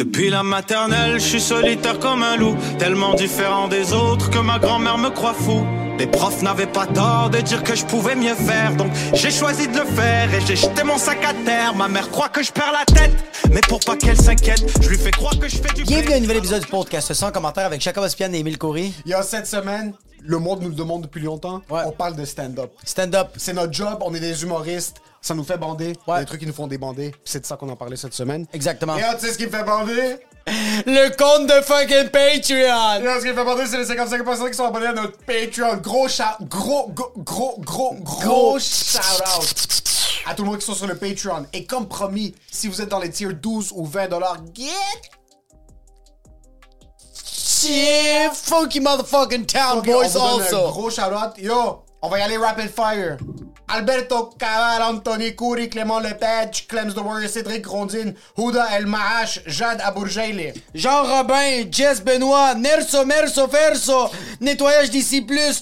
Depuis la maternelle, je suis solitaire comme un loup, tellement différent des autres que ma grand-mère me croit fou. Les profs n'avaient pas tort de dire que je pouvais mieux faire, donc j'ai choisi de le faire et j'ai jeté mon sac à terre. Ma mère croit que je perds la tête, mais pour pas qu'elle s'inquiète, je lui fais croire que je fais du Bienvenue à un nouvel épisode du podcast sans commentaire avec Jacob Ospian et Émile Coury. Il y a cette semaine, le monde nous le demande depuis longtemps. Ouais. On parle de stand-up. Stand-up. C'est notre job, on est des humoristes. Ça nous fait bander. Il y a des trucs qui nous font débander. C'est de ça qu'on en parlait cette semaine. Exactement. Et là, tu sais ce qui me fait bander? Le compte de fucking Patreon. Et là, ce qui me fait bander, c'est les 55 personnes qui sont abonnés à notre Patreon. Gros shout, gros, gros, gros, gros, gros shout-out à tout le monde qui sont sur le Patreon. Et comme promis, si vous êtes dans les tiers 12 ou 20 dollars, get Shit, funky motherfucking town boys on vous donne un also. gros shout-out. Yo, on va y aller rapid fire. Alberto Cabal, Anthony Coury, Clément Lepage, Clems the Warrior, Cédric Grondine, Houda El Mahash, Jade Abourjaili. Jean Robin, Jess Benoît, Nerso Merso Ferso, nettoyage d'ici plus.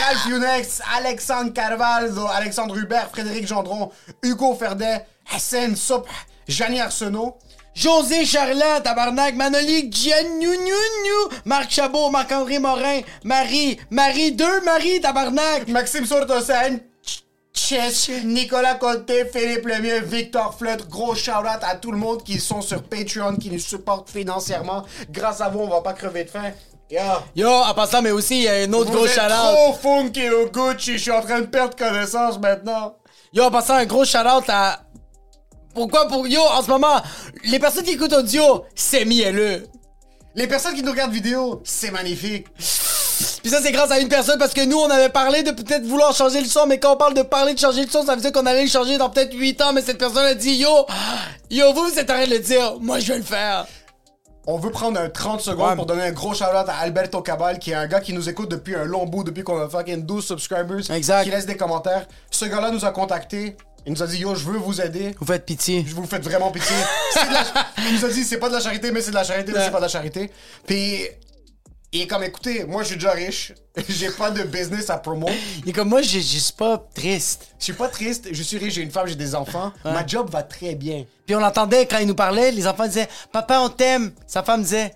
Ralph Younex, Alexandre Carvalho, Alexandre Hubert, Frédéric Gendron, Hugo Ferdet, Hassan Soup, Janie Arsenault. José Charland, tabarnak, Manoli, Giannounou, Marc Chabot, Marc-André Morin, Marie, Marie 2, Marie, tabarnak. Maxime Sourtosen, Chess, Nicolas Côté, Philippe Lemieux, Victor Fleutre, gros shout-out à tout le monde qui sont sur Patreon, qui nous supportent financièrement. Grâce à vous, on va pas crever de faim. Yo, Yo, en passant, mais aussi, il y a un autre vous gros êtes shout-out. trop funky au Gucci, je suis en train de perdre connaissance maintenant. Yo, en passant, un gros shout-out à... Pourquoi pour... Yo, en ce moment, les personnes qui écoutent audio, c'est mielleux. Les personnes qui nous regardent vidéo, c'est magnifique. Puis ça, c'est grâce à une personne parce que nous, on avait parlé de peut-être vouloir changer le son, mais quand on parle de parler de changer le son, ça veut dire qu'on allait le changer dans peut-être 8 ans, mais cette personne a dit Yo, yo, vous, vous êtes en train de le dire, moi, je vais le faire. On veut prendre un 30 secondes Ouais. pour donner un gros shout-out à Alberto Cabal, qui est un gars qui nous écoute depuis un long bout, depuis qu'on a fucking 12 subscribers. Exact. Qui laisse des commentaires. Ce gars-là nous a contactés. Il nous a dit, yo, je veux vous aider. Vous faites pitié. Je vous faites vraiment pitié. C'est de la- Il nous a dit, c'est pas de la charité, mais c'est de la charité, mais c'est pas de la charité. Puis, il est comme, écoutez, moi, je suis déjà riche. J'ai pas de business à promo. Il est comme moi, je je suis pas triste. Je suis pas triste. Je suis riche, j'ai une femme, j'ai des enfants. Ma job va très bien. Puis on l'entendait quand il nous parlait, les enfants disaient Papa, on t'aime. Sa femme disait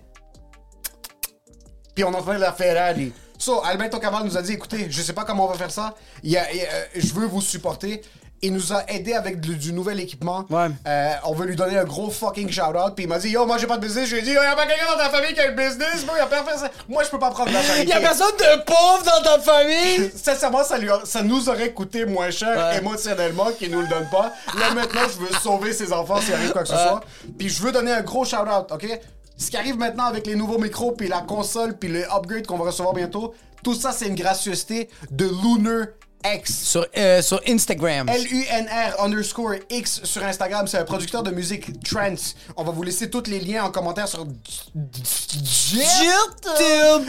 puis on entendait la Ferrari. So, Alberto Cabal nous a dit, écoutez, je sais pas comment on va faire ça, il y a- il y a- euh, je veux vous supporter. Il nous a aidé avec du, du nouvel équipement. Ouais. Euh, on veut lui donner un gros fucking shout-out. Puis il m'a dit, yo, moi j'ai pas de business. Je lui ai dit, yo, y a pas quelqu'un dans ta famille qui a un business, bro, y a personne. Moi, je peux pas prendre de la charité. Il y a personne de pauvre dans ta famille? Sincèrement, ça, lui a- ça nous aurait coûté moins cher Ouais. émotionnellement qu'il nous le donne pas. Là, maintenant, je veux sauver ses enfants s'il arrive quoi que ce soit. Puis je veux donner un gros shout-out, OK? Ce qui arrive maintenant avec les nouveaux micros, puis la console, puis le upgrade qu'on va recevoir bientôt, tout ça, c'est une gracieuseté de Lunar X. Sur, euh, sur Instagram. L-U-N-R underscore X sur Instagram, c'est un producteur de musique trance. On va vous laisser tous les liens en commentaire sur YouTube.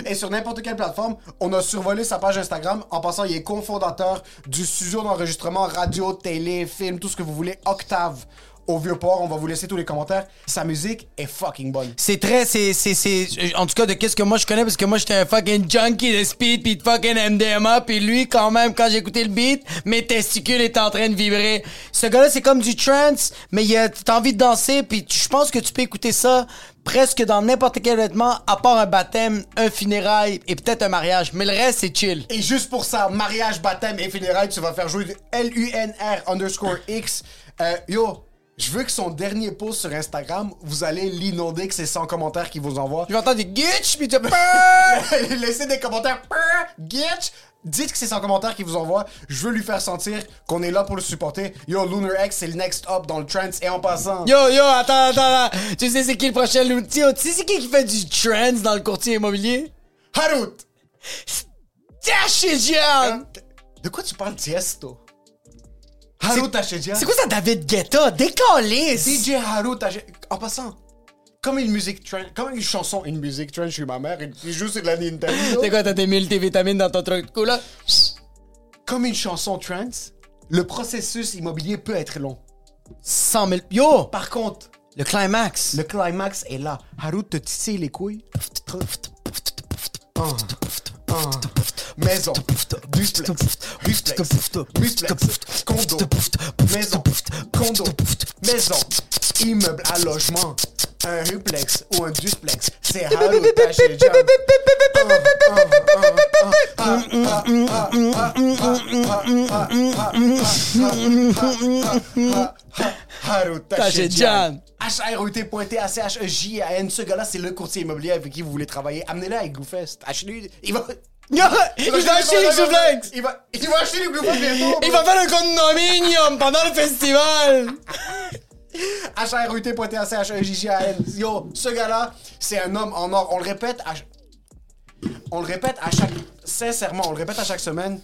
et sur n'importe quelle plateforme. On a survolé sa page Instagram. En passant, il est cofondateur du studio d'enregistrement radio, télé, film, tout ce que vous voulez, Octave. Au Vieux-Port, on va vous laisser tous les commentaires. Sa musique est fucking bonne. C'est très, c'est, c'est, c'est, en tout cas, de qu'est-ce que moi je connais, parce que moi j'étais un fucking junkie de speed pis de fucking MDMA, pis lui, quand même, quand j'écoutais le beat, mes testicules étaient en train de vibrer. Ce gars-là, c'est comme du trance, mais il a, t'as envie de danser, pis tu- je pense que tu peux écouter ça, presque dans n'importe quel vêtement, à part un baptême, un funérail et peut-être un mariage. Mais le reste, c'est chill. Et juste pour ça, mariage, baptême et funérailles, tu vas faire jouer L-U-N-R underscore X. Euh, yo, je veux que son dernier post sur Instagram, vous allez l'inonder que c'est 100 commentaires qu'il vous envoie. Je vais entendre des gitch, puis tu Laissez des commentaires. Gitch. Dites que c'est 100 commentaires qu'il vous envoie. Je veux lui faire sentir qu'on est là pour le supporter. Yo, Lunar X, c'est le next up dans le trance. Et en passant. Yo, yo, attends, attends, attends. Tu sais c'est qui le prochain outil? Tu sais c'est qui qui fait du trends dans le courtier immobilier? Harut! Tashijan! De quoi tu parles, Tiesto? Harut Tashijan? C'est quoi ça, David Guetta? Décalé! DJ Haru Tashijan. En passant, comme une musique trend, comme une chanson, une musique trend, suis ma mère, il joue sur de la Nintendo. C'est quoi, t'as tes multivitamines dans ton truc de là? Comme une chanson trance, le processus immobilier peut être long. 100 000. Yo! Par contre, Le climax. le climax est là. Haru te titille les couilles. Ah, ah. Maison, duplex, duplex, duplex, condo, maison, condo, maison, immeuble à logement, un duplex ou un duplex, c'est Haru Tashijan. Haru Tashijan. H-R-U-T.T-A-C-H-E-J-A-N. Ce gars-là, c'est le courtier immobilier avec qui vous voulez travailler. Amenez-le avec GoFest. Achetez-lui. Il va. il va acheter les souplex! Il va, il va acheter les bientôt. Il va faire un condominium pendant le festival! H-R-U-T.T-A-C-H-E-J-J-A-N. Yo, ce gars-là, c'est un homme en or. On le répète à... On le répète à chaque... Sincèrement, on le répète à chaque semaine.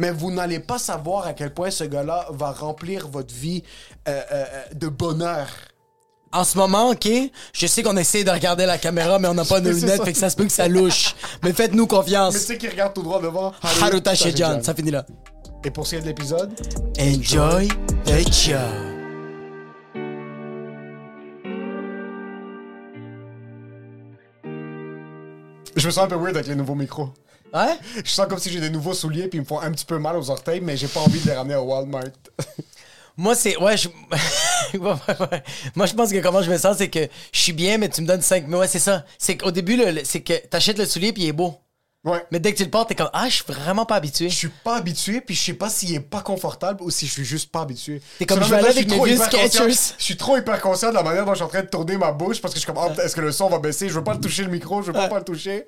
Mais vous n'allez pas savoir à quel point ce gars-là va remplir votre vie euh, euh, euh, de bonheur. En ce moment, OK, je sais qu'on essaie de regarder la caméra, mais on n'a pas de C'est lunettes, ça. fait que ça se peut que ça louche. Mais faites-nous Mais tu confiance. sais qui regarde tout droit devant Haruta Shejan, ça finit là. Et pour ce qui est de l'épisode, Enjoy the show. je me sens un peu weird avec les nouveaux micros. Ouais? Je sens comme si j'ai des nouveaux souliers puis ils me font un petit peu mal aux orteils, mais j'ai pas envie de les ramener au Walmart. Moi, c'est. Ouais, je. Moi, je pense que comment je me sens, c'est que je suis bien, mais tu me donnes 5. Mais ouais, c'est ça. C'est qu'au début, le- c'est que t'achètes le soulier puis il est beau. ouais. Mais dès que tu le portes, t'es comme Ah, je suis vraiment pas habitué. Je suis pas habitué, puis je sais pas s'il est pas confortable ou si je suis juste pas habitué. T'es comme, je vais avec mes trop vieux. Je suis trop hyper conscient de la manière dont je suis en train de tourner ma bouche parce que je suis comme, Ah, est-ce que le son va baisser? Je veux pas le toucher le micro, je veux pas, pas le toucher.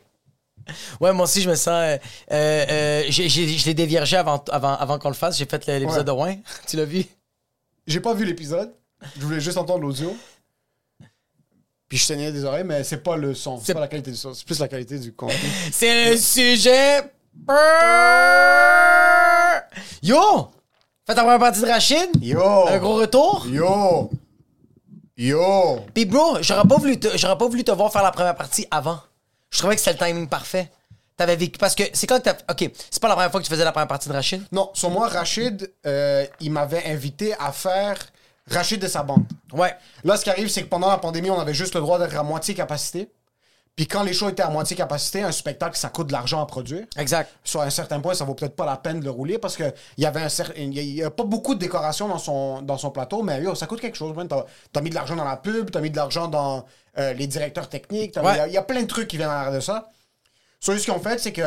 Ouais, moi aussi, je me sens. euh, euh, euh, j'ai- j'ai- je l'ai déviergé avant, avant, avant qu'on le fasse. J'ai fait l'épisode Ouais. de Rouen. tu l'as vu? J'ai pas vu l'épisode. Je voulais juste entendre l'audio. Puis je saignais des oreilles, mais c'est pas le son. C'est C'est- pas la qualité du son. C'est plus la qualité du contenu. C'est le sujet. Yo! Fais ta première partie de Rachid? Yo! Un gros retour? Yo! Yo! Puis bro, j'aurais pas voulu te, j'aurais pas voulu te voir faire la première partie avant. Je trouvais que c'était le timing parfait. T'avais vécu parce que c'est quand que t'as OK, c'est pas la première fois que tu faisais la première partie de Rachid? Non, sur moi, Rachid, euh, il m'avait invité à faire Rachid de sa bande. Ouais. Là, ce qui arrive, c'est que pendant la pandémie, on avait juste le droit d'être à moitié capacité. Puis quand les shows étaient à moitié capacité, un spectacle, ça coûte de l'argent à produire. Exact. Sur un certain point, ça vaut peut-être pas la peine de le rouler parce que il y avait un cer- il y a- pas beaucoup de décoration dans son, dans son plateau, mais yo, ça coûte quelque chose. T'as as mis de l'argent dans la pub, t'as mis de l'argent dans euh, les directeurs techniques, il Ouais. y a- il y, a plein de trucs qui viennent en de ça. So, ce qu'ils ont fait, c'est que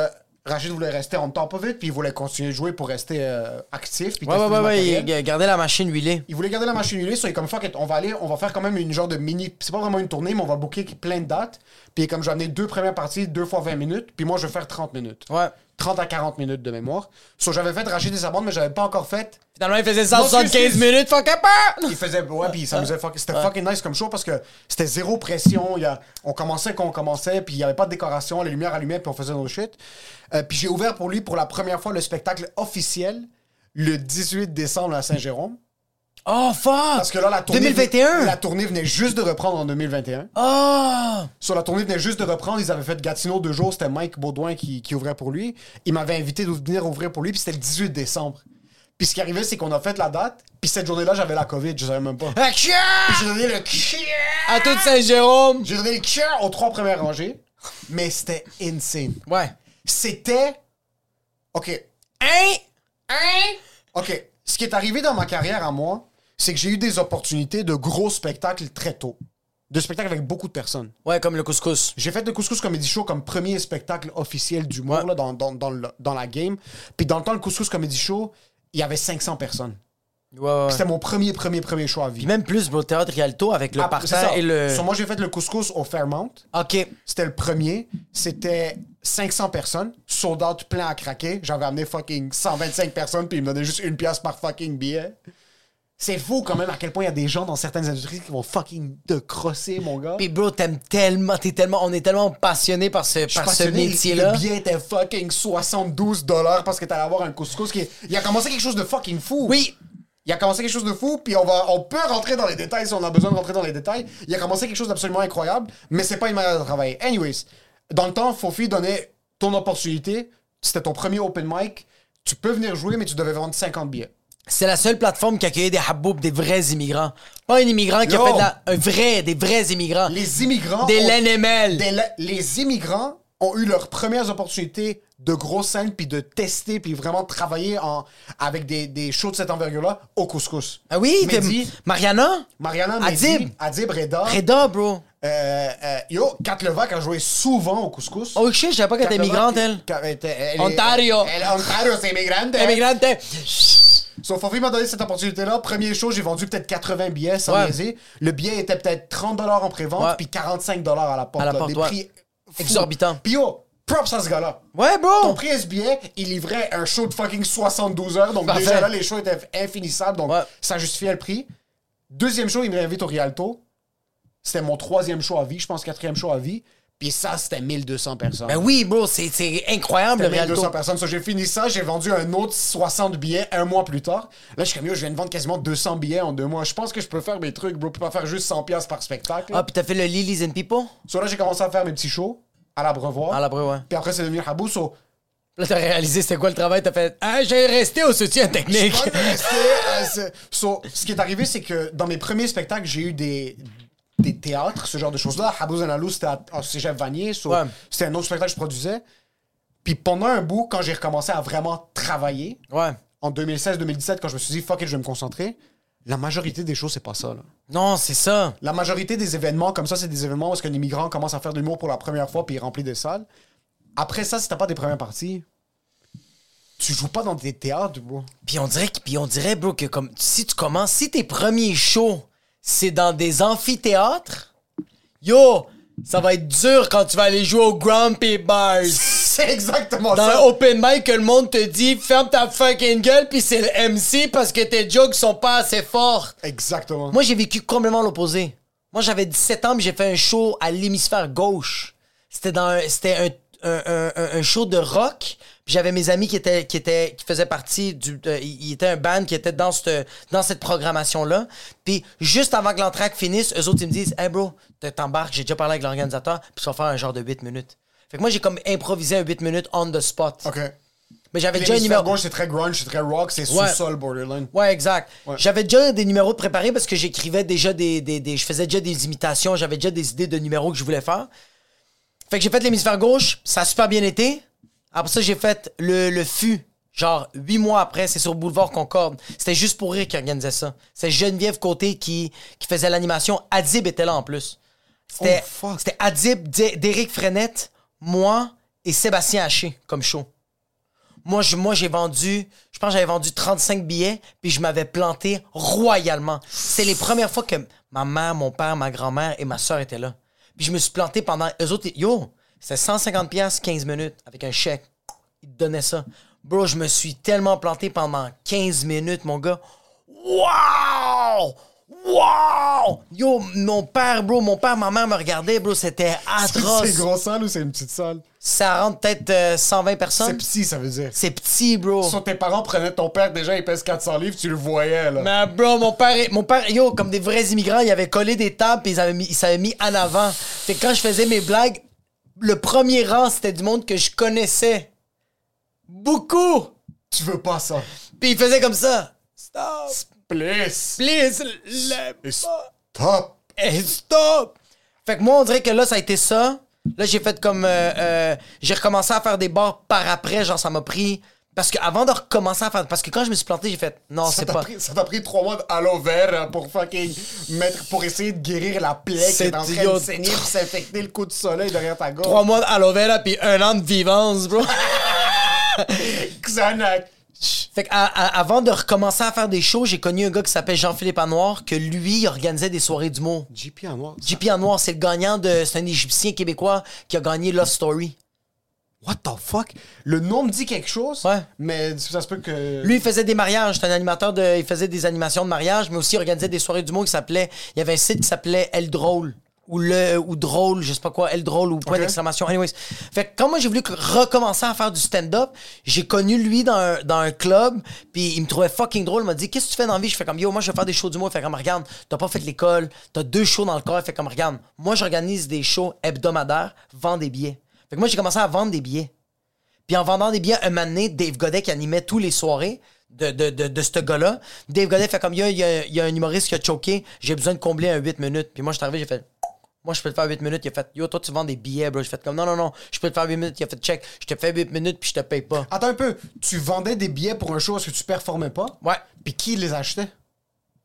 Rachid voulait rester en top of it, puis il voulait continuer de jouer pour rester euh, actif. puis Ouais, ouais, ouais, ouais. Gardez la machine huilée. Il voulait garder la machine huilée, so il est comme fuck on va aller, on va faire quand même une genre de mini. C'est pas vraiment une tournée, mais on va booker plein de dates. Puis comme je vais amener deux premières parties, deux fois 20 minutes, puis moi je vais faire 30 minutes. Ouais. 30 à 40 minutes de mémoire. So j'avais fait Rachid et sa bande, mais j'avais pas encore fait. Finalement, il faisait Non, 175 excuse. minutes, fuck up! Il faisait. Ouais, puis ça faisait fuck- C'était fucking nice comme show parce que c'était zéro pression. Il y a, on commençait quand on commençait, puis il y avait pas de décoration, les lumières allumaient, puis on faisait nos shit. Euh, puis j'ai ouvert pour lui pour la première fois le spectacle officiel le 18 décembre à Saint-Jérôme. Oh, fuck! Parce que là, la tournée. 2021? La tournée venait juste de reprendre en 2021. Oh! Sur la tournée venait juste de reprendre. Ils avaient fait Gatineau deux jours. C'était Mike Baudouin qui, qui ouvrait pour lui. Il m'avait invité de venir ouvrir pour lui. Puis c'était le 18 décembre. Puis ce qui arrivait, c'est qu'on a fait la date. Puis cette journée-là, j'avais la COVID. Je savais même pas. J'ai donné le. À toute Saint-Jérôme! J'ai donné le aux trois premières rangées. Mais c'était insane. Ouais. C'était. OK. Hein? OK. Ce qui est arrivé dans ma carrière à moi, c'est que j'ai eu des opportunités de gros spectacles très tôt. de spectacles avec beaucoup de personnes. Ouais, comme le couscous. J'ai fait le Couscous Comedy Show comme premier spectacle officiel d'humour Ouais. là, dans, dans, dans, le- dans la game. Puis dans le temps, le Couscous Comedy Show, il y avait 500 personnes. Ouais, C'était mon premier, premier, premier show à vie. Puis même plus, bro, Théâtre Rialto avec le Ah, parterre et le. So, moi, j'ai fait le Couscous au Fairmount. Ok. C'était le premier. C'était 500 personnes. Sold out plein à craquer. J'avais amené fucking 125 personnes, puis ils me donnaient juste une pièce par fucking billet. C'est fou quand même à quel point il y a des gens dans certaines industries qui vont fucking te crosser, mon gars. Puis bro, t'aimes tellement, t'es tellement, on est tellement passionné par ce, par ce métier-là. Le billet était fucking 72 dollars parce que t'allais avoir un couscous qui... Il a commencé quelque chose de fucking fou. Oui. Il a commencé quelque chose de fou, puis on va, on peut rentrer dans les détails si on a besoin de rentrer dans les détails. Il a commencé quelque chose d'absolument incroyable, mais c'est pas une manière de travailler. Anyways, dans le temps, Fofi donnait ton opportunité. C'était ton premier open mic. Tu peux venir jouer, mais tu devais vendre 50 billets. C'est la seule plateforme qui accueillait des haboubs, des vrais immigrants. Pas un immigrant qui Yo. a fait de la, un vrai, des vrais immigrants. Les immigrants. Des ont- LNML. des la- les immigrants ont eu leurs premières opportunités de grosses scènes, puis de tester, puis vraiment travailler en, avec des, des shows de cette envergure-là au couscous. Ah oui, Mehdi, Mariana? Mariana, Adib. Mehdi, Adib Reda. Reda, bro. Euh, euh, yo, Kat Levac a joué souvent au couscous. Oh shit, je savais pas qu'elle était Levac- elle. Ontario. Elle, Ontario, c'est immigrante. hein. Immigrante. So, Fofi m'a donné cette opportunité-là. Premier show, j'ai vendu peut-être 80 billets sans Ouais. niaiser. Le billet était peut-être 30 en pré-vente, Ouais. puis 45 à la porte. À la porte, Des ouais. prix. Exorbitants. Puis yo, props à ce gars-là. Ouais, Ton bro. prix ce billet, il livrait un show de fucking 72 heures. Donc Parfait. déjà là, les shows étaient infinissables. Donc ça justifiait le prix. Deuxième show, il me réinvite au Rialto. C'était mon troisième show à vie, je pense quatrième show à vie. Puis ça, c'était 1200 personnes. Ben oui, bro, c'est incroyable, le C'était 1200 Rialto. personnes. So, j'ai fini ça, j'ai vendu un autre 60 billets un mois plus tard. Là, je suis comme, yo, je viens de vendre quasiment 200 billets en deux mois. Je pense que je peux faire mes trucs, bro. Je peux pas faire juste 100 pièces par spectacle. Ah, puis t'as fait le Lilies and People? So, là, j'ai commencé à faire mes petits shows à l'Abreuvoir. À la ouais. Puis après, c'est devenu Habou. So, Là, t'as réalisé c'était quoi le travail, t'as fait Ah, j'ai resté au soutien technique. Je rester, euh, so, ce qui est arrivé, c'est que dans mes premiers spectacles, j'ai eu des, des théâtres, ce genre de choses-là. Habou Zanalou, c'était à, à Cégep Vanier. so, Ouais. C'était un autre spectacle que je produisais. Puis pendant un bout, quand j'ai recommencé à vraiment travailler, Ouais. en 2016-2017, quand je me suis dit, fuck it, je vais me concentrer, la majorité des choses, c'est pas ça. Là. Non, c'est ça. La majorité des événements comme ça, c'est des événements où est-ce qu'un immigrant commence à faire de l'humour pour la première fois puis il remplit des salles. Après ça, si t'as pas des premières parties, tu joues pas dans des théâtres, bro. Puis on dirait, puis on dirait, bro, que comme si tu commences, si tes premiers shows, c'est dans des amphithéâtres, yo, ça va être dur quand tu vas aller jouer au Grumpy Bars. C'est exactement Dans un ça. open mic que le monde te dit ferme ta fucking gueule puis c'est le MC parce que tes jokes sont pas assez fortes. Exactement. Moi j'ai vécu complètement l'opposé. Moi j'avais 17 ans j'ai fait un show à l'hémisphère gauche. C'était dans un, c'était un, un- un- un show de rock. Puis j'avais mes amis qui étaient qui étaient qui faisaient partie du euh, il était un band qui était dans cette dans cette programmation là. Puis juste avant que l'entraque finisse, eux autres ils me disent "Hey bro, te- t'embarques, j'ai déjà parlé avec l'organisateur, puis ça va faire un genre de 8 minutes." Fait que moi j'ai comme improvisé un 8 minutes on the spot. OK. Mais j'avais déjà un numéro gauche, c'est très grunge, c'est très rock, c'est Ouais. sous-sol borderline. Ouais, exact. J'avais déjà des numéros de préparés parce que j'écrivais déjà des, des, des- Je faisais déjà des imitations, j'avais déjà des idées de numéros que je voulais faire. Fait que j'ai fait l'hémisphère gauche, ça a super bien été. Après ça, j'ai fait le, le FU. Genre, huit mois après, c'est sur Boulevard Concorde. C'était juste pour rire qui organisait ça. C'est Geneviève Côté qui, qui faisait l'animation. Adib était là en plus. C'était Oh, fuck. c'était Adib, Derek Frenette, moi et Sébastien Haché comme show. Moi, je- moi, j'ai vendu, je pense que j'avais vendu 35 billets, puis je m'avais planté royalement. C'est les premières fois que ma mère, mon père, ma grand-mère et ma soeur étaient là. Puis je me suis planté pendant. Eux autres, yo, c'était 150 pièces 15 minutes avec un chèque. Ils te donnaient ça. Bro, je me suis tellement planté pendant 15 minutes, mon gars. Wow! Wow! Yo, mon père, bro, mon père, ma mère me regardait, bro, c'était atroce. C'est une grosse salle ou c'est une petite salle? Ça rentre peut-être euh, 120 C'est personnes. petit, ça veut dire. C'est petit, bro. So, tes parents prenaient ton père, déjà, il pèse 400 livres, tu le voyais, là. Mais bro, mon père, mon père, yo, comme des vrais immigrants, il avait collé des tables et ils avaient mis, ils s'avaient mis en avant. Fait que quand je faisais mes blagues, le premier rang, c'était du monde que je connaissais. Beaucoup! Tu veux pas ça. Puis il faisait comme ça. Stop! Please. Please, le Stop. Stop! Fait que moi, on dirait que là, ça a été ça. Là, j'ai fait comme. euh, euh, j'ai recommencé à faire des bars par après. Genre, ça m'a pris Parce que avant de recommencer à faire. Parce que quand je me suis planté, j'ai fait non, c'est pas. pris, ça t'a pris trois mois d'aloe vera pour fucking mettre, pour essayer de guérir la plaie qui est en train idiot. de saigner pour s'infecter le coup de soleil derrière ta gorge. Trois mois d'aloe vera puis un an de vivance, bro. Xanax. fait que à- à- avant de recommencer à faire des shows, j'ai connu un gars qui s'appelle Jean-Philippe Anoir, que lui il organisait des soirées d'humour. JP en noir. JP Anoir, c'est le gagnant de. C'est un Égyptien québécois qui a gagné Love Story. What the fuck? Le nom me dit quelque chose, Ouais. mais ça se peut que... Lui, il faisait des mariages. C'était un animateur de. Il faisait des animations de mariage, mais aussi il organisait des soirées d'humour qui s'appelait. Il y avait un site qui s'appelait El Drôle. Ou le. Ou Drôle, je sais pas quoi. El Drôle ou point d'exclamation. Anyways. Fait que quand moi j'ai voulu recommencer à faire du stand-up, j'ai connu lui dans un, dans un club, puis il me trouvait fucking drôle. Il m'a dit Qu'est-ce que tu fais dans la vie? Je fais comme Yo, moi je vais faire des shows d'humour. Fait comme Regarde, t'as pas fait l'école, t'as deux shows dans le corps. Fait comme Regarde, moi j'organise des shows hebdomadaires, vends des billets. Fait que moi j'ai commencé à vendre des billets. Puis en vendant des billets, un moment donné, Dave Godet qui animait tous les soirées de, de, de, de ce gars-là, Dave Godet fait comme, il y a, il y a- il y a un humoriste qui a choqué, j'ai besoin de combler un 8 minutes. Puis moi, je suis arrivé, j'ai fait, moi, je peux le faire 8 minutes. Il a fait, yo, toi, tu vends des billets, bro. J'ai fait comme, non, non, non, je peux le faire 8 minutes. Il a fait, check, je te fais 8 minutes, puis je te paye pas. Attends un peu, tu vendais des billets pour un show, est-ce que tu performais pas? Ouais. Puis qui les achetait?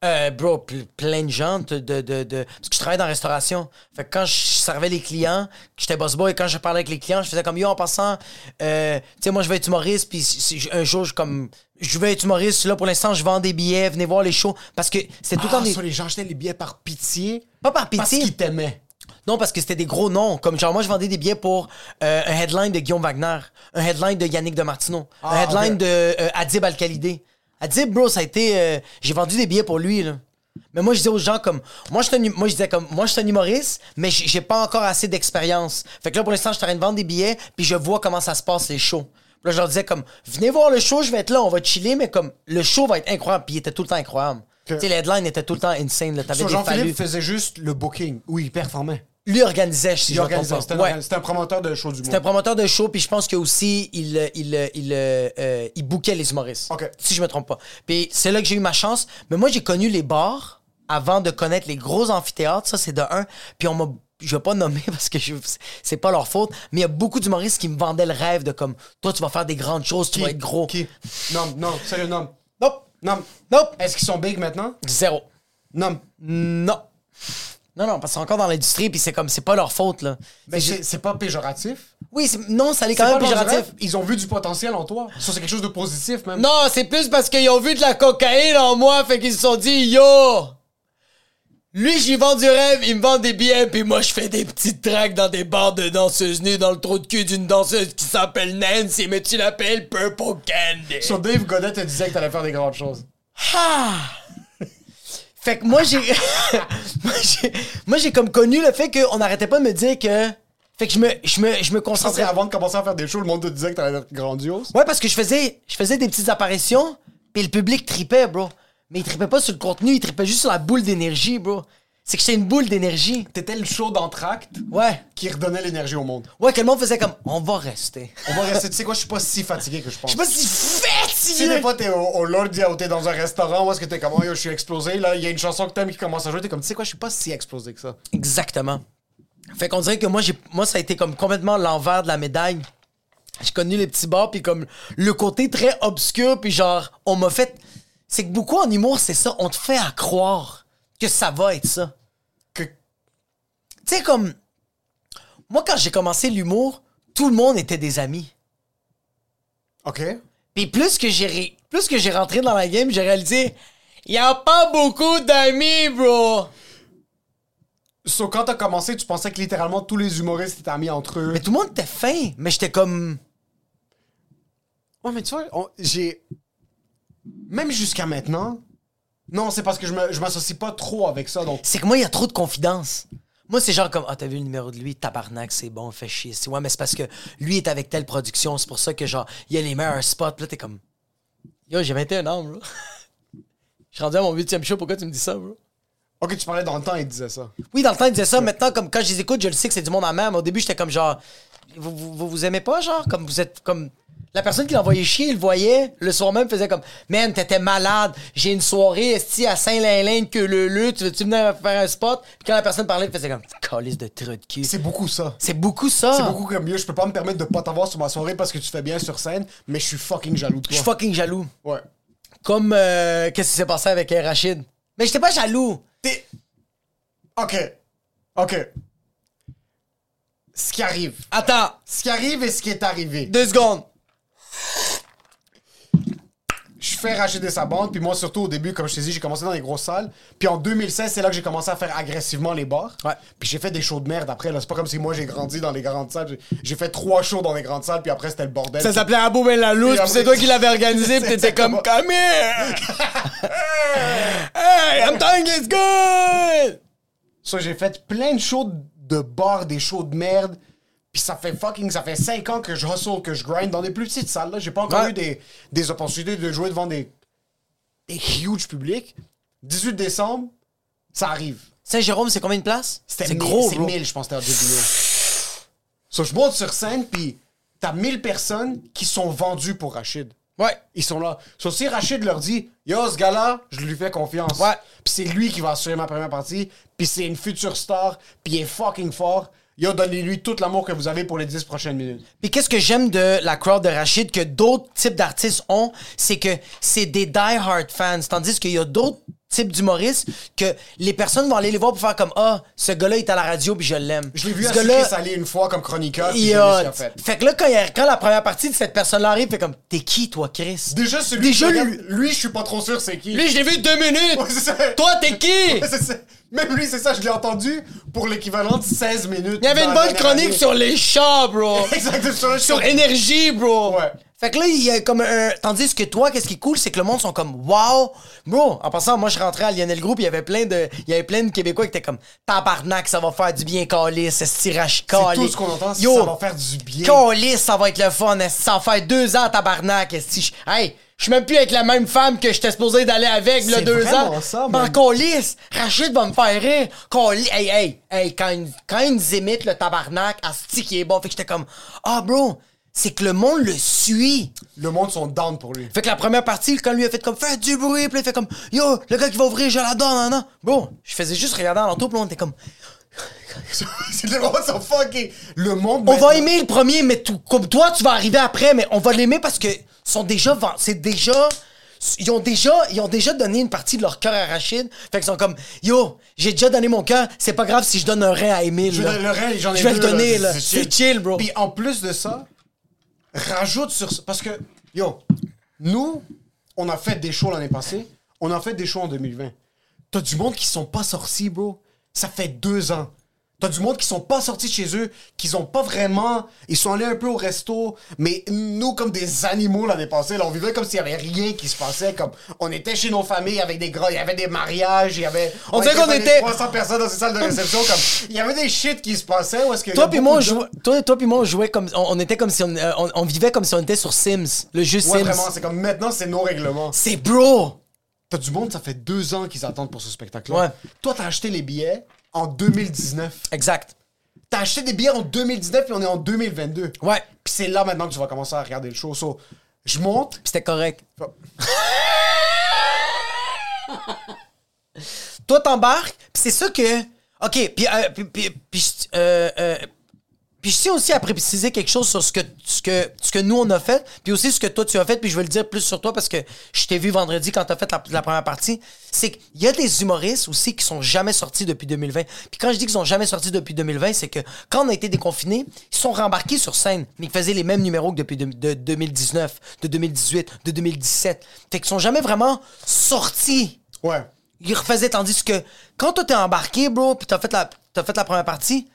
Euh, bro, ple- plein de gens de, de, de, de- Parce que je travaille dans la restauration. Fait que quand je servais les clients, que j'étais boss boy, quand je parlais avec les clients, je faisais comme yo en passant. euh, tu sais, moi je vais être humoriste, puis si- si- un jour, je comme. Je vais être humoriste, là pour l'instant, je vends des billets, venez voir les shows. Parce que c'était tout le temps Ah, des. ça, les gens achetaient les billets par pitié. Pas par Parce pitié. qu'ils t'aimaient. Non, parce que c'était des gros noms. Comme genre, moi, je vendais des billets pour euh, un headline de Guillaume Wagner, un headline de Yannick de Martino, un Ah, headline ok. de euh, Adib Al-Khalidé. Adib, bro, ça a été. euh, J'ai vendu des billets pour lui, là. Mais moi, je disais aux gens comme. Moi, je suis un hum- moi, je disais comme. Moi, je suis un humoriste, mais j'ai j'ai pas encore assez d'expérience. Fait que là, pour l'instant, je suis en train de vendre des billets, puis je vois comment ça se passe, les shows. Puis là, je leur disais comme. Venez voir le show, je vais être là, on va chiller, mais comme. Le show va être incroyable, puis il était tout le temps incroyable. Tu sais, les headlines étaient tout le temps insane, là. T'avais des. Jean-Philippe faisait juste le booking. Oui, il performait. Lui organisait, si je. C'était un, Ouais. un promoteur de show du C'était un monde. promoteur de show, puis je pense que aussi il euh, il euh, il euh, il bookait les humoristes. Ok. Si je me trompe pas. Puis c'est là que j'ai eu ma chance. Mais moi j'ai connu les bars avant de connaître les gros amphithéâtres. Ça c'est de un. Puis on m'a je vais pas nommer parce que je- c'est pas leur faute, mais il y a beaucoup d'humoristes qui me vendaient le rêve de comme toi tu vas faire des grandes choses, tu Qui? vas être gros. Qui? Non, non, sérieux, non. Nope. Non. Nope. Est-ce qu'ils sont big maintenant? Zéro. Non. Non. Non, non, parce que c'est encore dans l'industrie, puis c'est comme, c'est pas leur faute, là. Mais C'est c'est juste- c'est pas péjoratif? Oui, c'est- non, ça l'est C'est quand même pas péjoratif. Ils ont vu du potentiel en toi? Ça, c'est quelque chose de positif, même? Non, c'est plus parce qu'ils ont vu de la cocaïne en moi, fait qu'ils se sont dit, yo, lui, j'y vends du rêve, il me vend des billets, puis moi, je fais des petites tracks dans des bars de danseuses nues dans le trou de cul d'une danseuse qui s'appelle Nancy, mais tu l'appelles Purple Candy. So, Dave Godet te disait que t'allais faire des grandes choses. Ah! Fait que moi, j'ai. moi, j'ai- comme connu le fait qu'on n'arrêtait pas de me dire que. Fait que je me, je me, je me concentrais. avant de commencer à faire des shows, le monde te disait que t'allais être grandiose. Ouais, parce que je faisais, je faisais des petites apparitions, puis le public tripait, bro. Mais il tripait pas sur le contenu, il tripait juste sur la boule d'énergie, bro. C'est que j'étais une boule d'énergie. T'étais le show d'entracte Ouais. qui redonnait l'énergie au monde. Ouais, que le monde faisait comme, on va rester. On va rester. Tu sais quoi, je suis pas si fatigué que je pense. Je sais pas si Tu sais, fatigué. des fois, t'es au, au ou t'es dans un restaurant où est-ce que t'es comme, oh yo, je suis explosé. Là, il y a une chanson que t'aimes qui commence à jouer. T'es comme, tu sais quoi, je suis pas si explosé que ça. Exactement. Fait qu'on dirait que moi, j'ai, moi, ça a été comme complètement l'envers de la médaille. J'ai connu les petits bars, puis comme le côté très obscur, puis genre, on m'a fait. C'est que beaucoup en humour, c'est ça, on te fait à croire que ça va être ça. Que... Tu sais, comme. Moi, quand j'ai commencé l'humour, tout le monde était des amis. Ok. Puis plus que j'ai plus que j'ai rentré dans la game, j'ai réalisé y a pas beaucoup d'amis, bro. So, quand t'as commencé, tu pensais que littéralement tous les humoristes étaient amis entre eux. Mais tout le monde était fin, mais j'étais comme Ouais, mais tu vois, j'ai. Même jusqu'à maintenant. Non, c'est parce que je me- je m'associe pas trop avec ça. Donc, c'est que moi il y a trop de confidence. Moi c'est genre comme ah t'as vu le numéro de lui, tabarnak, c'est bon, fait chier. C'est ouais, mais c'est parce que lui est avec telle production, c'est pour ça que genre il y a les meilleurs spots, Puis là t'es comme Yo, j'ai 21 ans, bro. Je suis rendu à mon huitième show, pourquoi tu me dis ça, bro? ok, tu parlais dans le temps et disais ça. Oui, dans le temps, il disait ça. Maintenant, comme quand je les écoute, je le sais que c'est du monde à même. Au début, j'étais comme genre, vous, vous, vous, vous aimez pas, genre, comme vous êtes comme. La personne qui l'envoyait chier, il le voyait, le soir même, faisait comme Man, t'étais malade, j'ai une soirée esti à Saint-Lin-Lin que le le, tu veux-tu venir faire un spot? Puis quand la personne parlait, il faisait comme Calice de trou de cul. C'est beaucoup ça. C'est beaucoup ça. C'est beaucoup comme mieux. Je peux pas me permettre de pas t'avoir sur ma soirée parce que tu fais bien sur scène, mais je suis fucking jaloux de Je toi. suis fucking jaloux. Ouais. Comme euh, qu'est-ce qui s'est passé avec euh, Rachid? Mais j'étais pas jaloux. T'es. Ok. Ok. Ce qui arrive. Attends, Ce qui arrive et ce qui est arrivé. deux secondes. Je fais racheter sa bande, puis moi surtout au début, comme je t'ai dit, j'ai commencé dans les grosses salles. Puis en 2016, c'est là que j'ai commencé à faire agressivement les bars. Ouais. Puis j'ai fait des shows de merde après. là. C'est pas comme si moi j'ai grandi dans les grandes salles. J'ai- J'ai fait trois shows dans les grandes salles, puis après c'était le bordel. Ça s'appelait Abou Ben la Puis c'est toi qui l'avais organisé, puis t'étais comme Come here! hey, I'm telling you it's good! Ça, j'ai fait plein de shows de bars, des shows de merde. Puis ça fait fucking, ça fait 5 ans que je hustle, que je grind dans des plus petites salles. Là, j'ai pas encore Ouais. eu des, des opportunités de jouer devant des, des huge publics. 18 décembre, ça arrive. Saint-Jérôme, c'est combien de places? C'était C'est mille- gros, C'est bro. 1000, je pense, c'était à 2 millions. So, je monte sur scène, puis t'as 1000 personnes qui sont vendues pour Rachid. Ouais. Ils sont là. So, si Rachid leur dit, yo, ce gars-là, je lui fais confiance. Ouais. Puis c'est lui qui va assurer ma première partie. Puis c'est une future star. Puis il est fucking fort. Yo, donnez-lui tout l'amour que vous avez pour les 10 prochaines minutes. Puis qu'est-ce que j'aime de la crowd de Rachid que d'autres types d'artistes ont, c'est que c'est des die-hard fans. Tandis qu'il y a d'autres types d'humoristes que les personnes vont aller les voir pour faire comme Ah, ce gars-là est à la radio puis je l'aime. Je l'ai vu Ce à Salé une fois comme chroniqueur. Puis il j'ai a- vu ce qu'il a fait. Fait que là, quand, il y a- quand la première partie de cette personne-là arrive, fait comme T'es qui, toi, Chris? Déjà, celui Déjà, qui lui- regarde- lui, je suis pas trop sûr c'est qui. Lui, je l'ai vu deux minutes! Ouais, c'est ça. Toi, t'es qui? Ouais, c'est ça. Même lui, c'est ça, je l'ai entendu pour l'équivalent de 16 minutes. Il y avait une bonne chronique sur les chats, bro! Exactement, sur sur énergie, bro. Ouais. Fait que là, il y a comme un. Tandis que toi, qu'est-ce qui est cool, c'est que le monde sont comme Wow! Bro, en passant, moi, je rentrais à Lionel Group, il y avait plein de. Il y avait plein de Québécois qui étaient comme Tabarnak, ça va faire du bien, Calis, ce tirage C'est tout ce qu'on entend, ça va faire du bien. Calis, ça va être le fun. Ça va faire deux ans, Tabarnak. Je- Hey! Je suis même plus avec la même femme que j'étais supposé d'aller avec, C'est deux ans. ça, Ben, man. Colis, Rachid va me faire rire. Colis, hey, hey, hey, quand, il- quand il nous imite le tabarnak, Asti qui est bon. Fait que j'étais comme, ah, bro, c'est que le monde le suit. Le monde sont down pour lui. Fait que la première partie, quand lui a fait comme, fais du bruit, puis il fait comme, yo, le gars qui va ouvrir, je la donne, non. Bro, je faisais juste regarder en puis le monde était comme, c'est le monde sont fucking. Le monde. on va aimer le premier, mais tout, comme toi, tu vas arriver après, mais on va l'aimer parce que sont déjà, c'est déjà, ils ont déjà, ils ont déjà donné une partie de leur cœur à Rachid. Fait qu'ils sont comme, yo, j'ai déjà donné mon cœur, c'est pas grave si je donne un rein à Emile. Je là. le rein, j'en ai Je vais deux, le donner, là. c'est C'est chill, bro. Puis en plus de ça, rajoute sur ça. Parce que, yo, nous, on a fait des shows l'année passée, on a fait des shows en 2020. T'as du monde qui sont pas sortis, bro. Ça fait deux ans. T'as du monde qui sont pas sortis de chez eux, qui ont pas vraiment. Ils sont allés un peu au resto, mais nous, comme des animaux l'année passée, là, on vivait comme s'il y avait rien qui se passait. Comme on était chez nos familles avec des gars, il y avait des mariages, il y avait. On dirait qu'on était- 300 personnes dans ces salles de réception, comme. Il y avait des shit qui se passaient, où est-ce que. Toi puis moi, jouait, toi, toi puis moi, on jouait comme, on, on était comme si on, euh, on, on vivait comme si on était sur Sims, le jeu Ouais, Sims. vraiment, c'est comme maintenant, c'est nos règlements. C'est bro. T'as du monde, ça fait deux ans qu'ils attendent pour ce spectacle-là. Ouais. Toi, t'as acheté les billets en 2019. Exact. T'as acheté des billets en 2019 et on est en 2022. Ouais. Puis c'est là maintenant que tu vas commencer à regarder le show. So, je monte. Puis c'était correct. Oh. Toi, t'embarques, puis c'est ça que. OK, puis. euh, puis, puis, puis, euh, euh, puis je tiens aussi à préciser quelque chose sur ce que, ce, que, ce que nous, on a fait, puis aussi ce que toi, tu as fait, puis je vais le dire plus sur toi parce que je t'ai vu vendredi quand t'as fait la, la première partie. C'est qu'il y a des humoristes aussi qui sont jamais sortis depuis 2020. Puis quand je dis qu'ils sont jamais sortis depuis 2020, c'est que quand on a été déconfinés, ils sont rembarqués sur scène, mais ils faisaient les mêmes numéros que depuis de, de 2019, de 2018, de 2017. Fait qu'ils sont jamais vraiment sortis Ouais. il refaisait tandis que quand toi t'es embarqué bro puis t'as fait la fait la première partie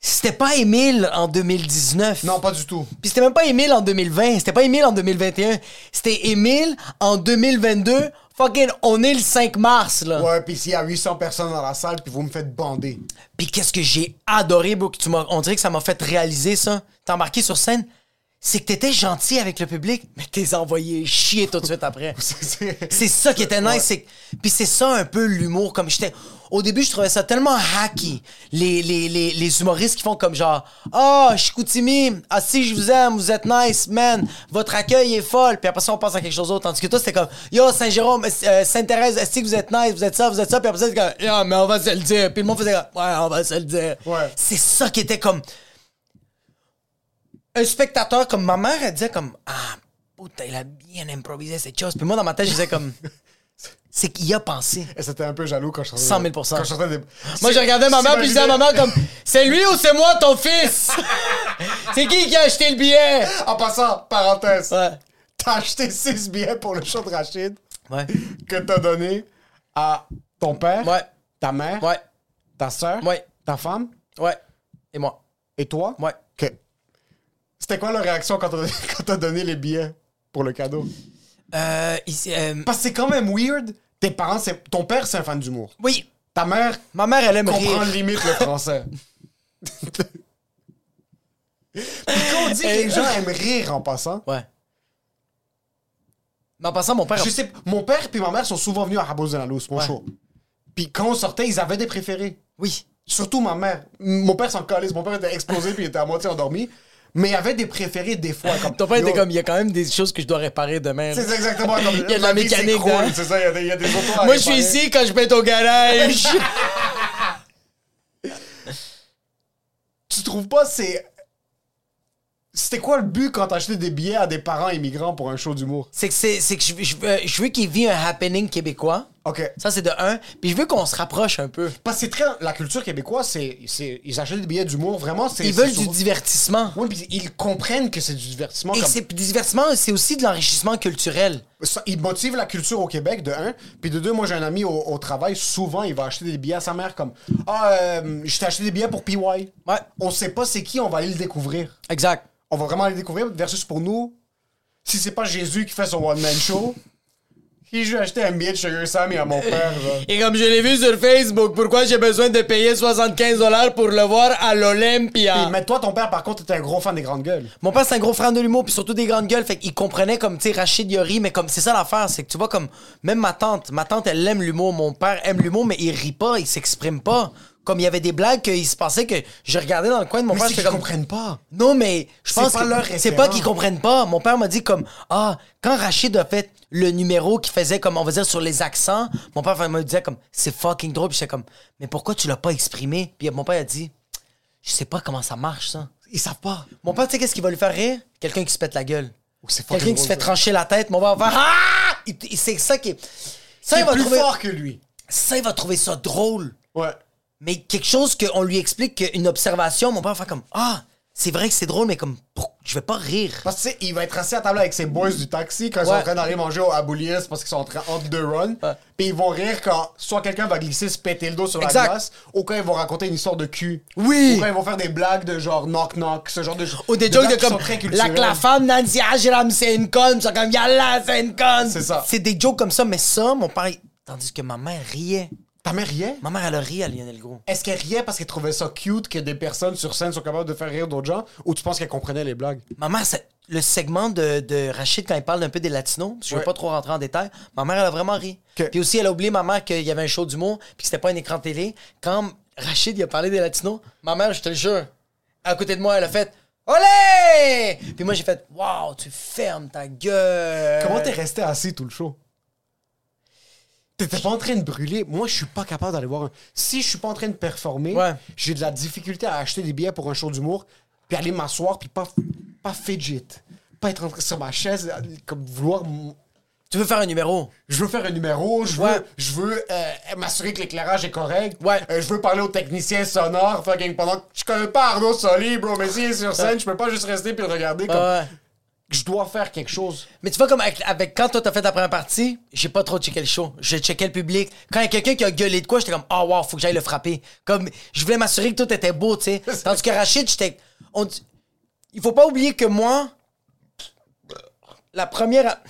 c'était pas Émile en 2019 Non, pas du tout. puis c'était même pas Émile en 2020 c'était pas Émile en 2021 c'était Émile en 2022 fucking on est le 5 mars là. Ouais, puis s'il y a 800 personnes dans la salle, puis vous me faites bander. puis qu'est-ce que j'ai adoré bro que tu m'as on dirait que ça m'a fait réaliser ça. T'es embarqué sur scène? C'est que t'étais gentil avec le public, mais t'es envoyé chier tout de suite après. C'est- ça qui était nice. c'est- Puis c'est ça un peu l'humour. Comme j'étais. Au début, je trouvais ça tellement hacky. Les, les, les, les humoristes qui font comme genre Ah, Chicoutimi, ah si je vous aime, vous êtes nice, man. Votre accueil est folle. Puis après ça, on passe à quelque chose d'autre. Tandis que toi, c'était comme Yo, Saint-Jérôme, euh, Sainte-Thérèse, est-ce que vous êtes nice, vous êtes ça, vous êtes ça. Puis après ça, c'était comme Yo, mais on va se le dire. Puis le monde faisait comme Ouais, on va se le dire. Ouais. C'est ça qui était comme. Un spectateur comme ma mère, elle disait comme Ah, putain, il a bien improvisé cette chose. Puis moi, dans ma tête, je disais comme C'est qu'il y a pensé. Et c'était un peu jaloux quand je sortais. 100 000 Quand je sortais des... Moi, je regardais ma mère, puis je disais à ma mère comme C'est lui ou c'est moi ton fils? C'est qui qui a acheté le billet? En passant, parenthèse, Ouais. t'as acheté 6 billets pour le show de Rachid Ouais. que t'as donné à ton père, Ouais. ta mère, Ouais. ta soeur, Ouais. ta femme Ouais. Et moi. et toi. Ouais. Ok. C'était quoi leur réaction quand t'as donné les billets pour le cadeau? Euh, euh, Parce que c'est quand même weird. Tes parents, c'est... ton père, c'est un fan d'humour. oui. Ta mère Ma mère, elle aime comprend rire. limite le français. Puis quand on dit que les gens aiment rire en passant, Ouais. Mais en passant, mon père. je sais, mon père et ma mère sont souvent venus à Rabos de la Luz, mon Ouais. show. Puis quand on sortait, ils avaient des préférés. Oui. Surtout ma mère. Mon père s'en calisse. Mon père était explosé puis il était à moitié endormi. Mais il y avait des préférés des fois. Comme, Ton père était comme Il y a quand même des choses que je dois réparer demain. C'est exactement comme. Il y a de la vie, c'est mécanique, cool, hein. C'est ça, il y a des, il y a des autos à Moi, je suis réparer. ici quand je pète au garage. Tu trouves pas, c'est. C'était quoi le but quand t'as acheté des billets à des parents immigrants pour un show d'humour? c'est que, c'est, c'est que je, je veux- je veux qu'il vit un happening québécois. Ok. Ça, c'est de un. Puis je veux qu'on se rapproche un peu. Parce que c'est très. La culture québécoise, c'est. c'est- Ils achètent des billets d'humour, vraiment. c'est Ils c'est veulent du divertissement. Oui, puis ils comprennent que c'est du divertissement. Et comme- c'est du divertissement, c'est aussi de l'enrichissement culturel. Ça, il motive la culture au Québec, de un. Puis de deux, moi, j'ai un ami au, au travail, souvent, il va acheter des billets à sa mère comme Ah, euh, je t'ai acheté des billets pour PY. Ouais. On sait pas c'est qui, on va aller le découvrir. Exact. On va vraiment aller le découvrir, versus pour nous, si c'est pas Jésus qui fait son one-man show, qui je vais acheter un billet de Sugar Sam et à mon père. Et comme je l'ai vu sur Facebook, pourquoi j'ai besoin de payer 75 dollars pour le voir à l'Olympia? Mais toi, ton père, par contre, était un gros fan des grandes gueules. Mon père, c'est un gros fan de l'humour, puis surtout des grandes gueules. Fait qu'il comprenait comme, tu sais, Rachid Yori, mais comme, c'est ça l'affaire, c'est que tu vois, comme, même ma tante, ma tante, elle aime l'humour. Mon père aime l'humour, mais il rit pas, il s'exprime pas. Comme il y avait des blagues qu'il se passait que je regardais dans le coin de mon Mais père, qu'ils comme. comprennent pas. Non, mais je pense pas que c'est pas qu'ils comprennent pas. Mon père m'a dit comme ah quand Rachid a fait le numéro qui faisait comme on va dire sur les accents, mon père me disait comme c'est fucking drôle. Puis j'étais comme mais pourquoi tu l'as pas exprimé? Puis mon père a dit je sais pas comment ça marche ça. Ils savent pas. Mon père tu sais qu'est-ce qui va lui faire rire? Quelqu'un qui se pète la gueule. c'est fucking Quelqu'un qui se fait ça. trancher la tête. Mon père va faire ah C'est ça qui est ça il va plus trouver fort que lui. ça il va trouver ça drôle. Ouais. Mais quelque chose qu'on lui explique, une observation, mon père va faire comme Ah, c'est vrai que c'est drôle, mais comme je vais pas rire. Parce que, tu sais, il va être assis à table avec ses boys du taxi quand ils sont en train d'aller manger au Aboulias parce qu'ils sont en train entre deux runs. Puis ils vont rire quand soit quelqu'un va glisser, se péter le dos sur Exact. la glace, ou quand ils vont raconter une histoire de cul. Oui. Ou quand ils vont faire des blagues de genre knock-knock, ce genre de Ou des jokes blagues de qui comme sont très la, culturelles. la femme Nancy Ajram c'est une conne, c'est comme Yalla c'est une conne. C'est ça. C'est des jokes comme ça, mais ça, mon père, il- tandis que ma mère riait. Ta mère riait? Ma mère, elle a ri à Lionel Gros. Est-ce qu'elle riait parce qu'elle trouvait ça cute que des personnes sur scène sont capables de faire rire d'autres gens, ou tu penses qu'elle comprenait les blagues? Ma mère, c'est le segment de, de Rachid quand il parle d'un peu des latinos, parce que je veux Ouais. pas trop rentrer en détail, ma mère, elle a vraiment ri. Puis aussi, elle a oublié, ma mère, qu'il y avait un show d'humour, puis que c'était pas un écran télé. Quand Rachid, il a parlé des latinos, ma mère, je te le jure, à côté de moi, elle a fait Olé! Puis moi, j'ai fait Waouh, tu fermes ta gueule. Comment t'es resté assis tout le show? T'étais pas en train de brûler. Moi, je suis pas capable d'aller voir un. Si je suis pas en train de performer, Ouais. j'ai de la difficulté à acheter des billets pour un show d'humour, puis aller m'asseoir, puis pas, pas fidget. Pas être rentré sur ma chaise, comme vouloir. m- Tu veux faire un numéro? Je veux faire un numéro, je Ouais. veux, je veux euh, m'assurer que l'éclairage est correct. Ouais. Euh, je veux parler au technicien sonore. Fucking pendant que je connais pas Arnaud Soli, bro, mais s'il est sur scène, je peux pas juste rester puis le regarder comme. Ouais. Je dois faire quelque chose. Mais tu vois, comme avec, avec- quand toi t'as fait ta première partie, j'ai pas trop checké le show. J'ai checké le public. Quand il y a quelqu'un qui a gueulé de quoi, j'étais comme, oh wow, faut que j'aille le frapper. Comme, je voulais m'assurer que tout était beau, tu sais. Tandis que Rachid, j'étais. on- Il faut pas oublier que moi, la première.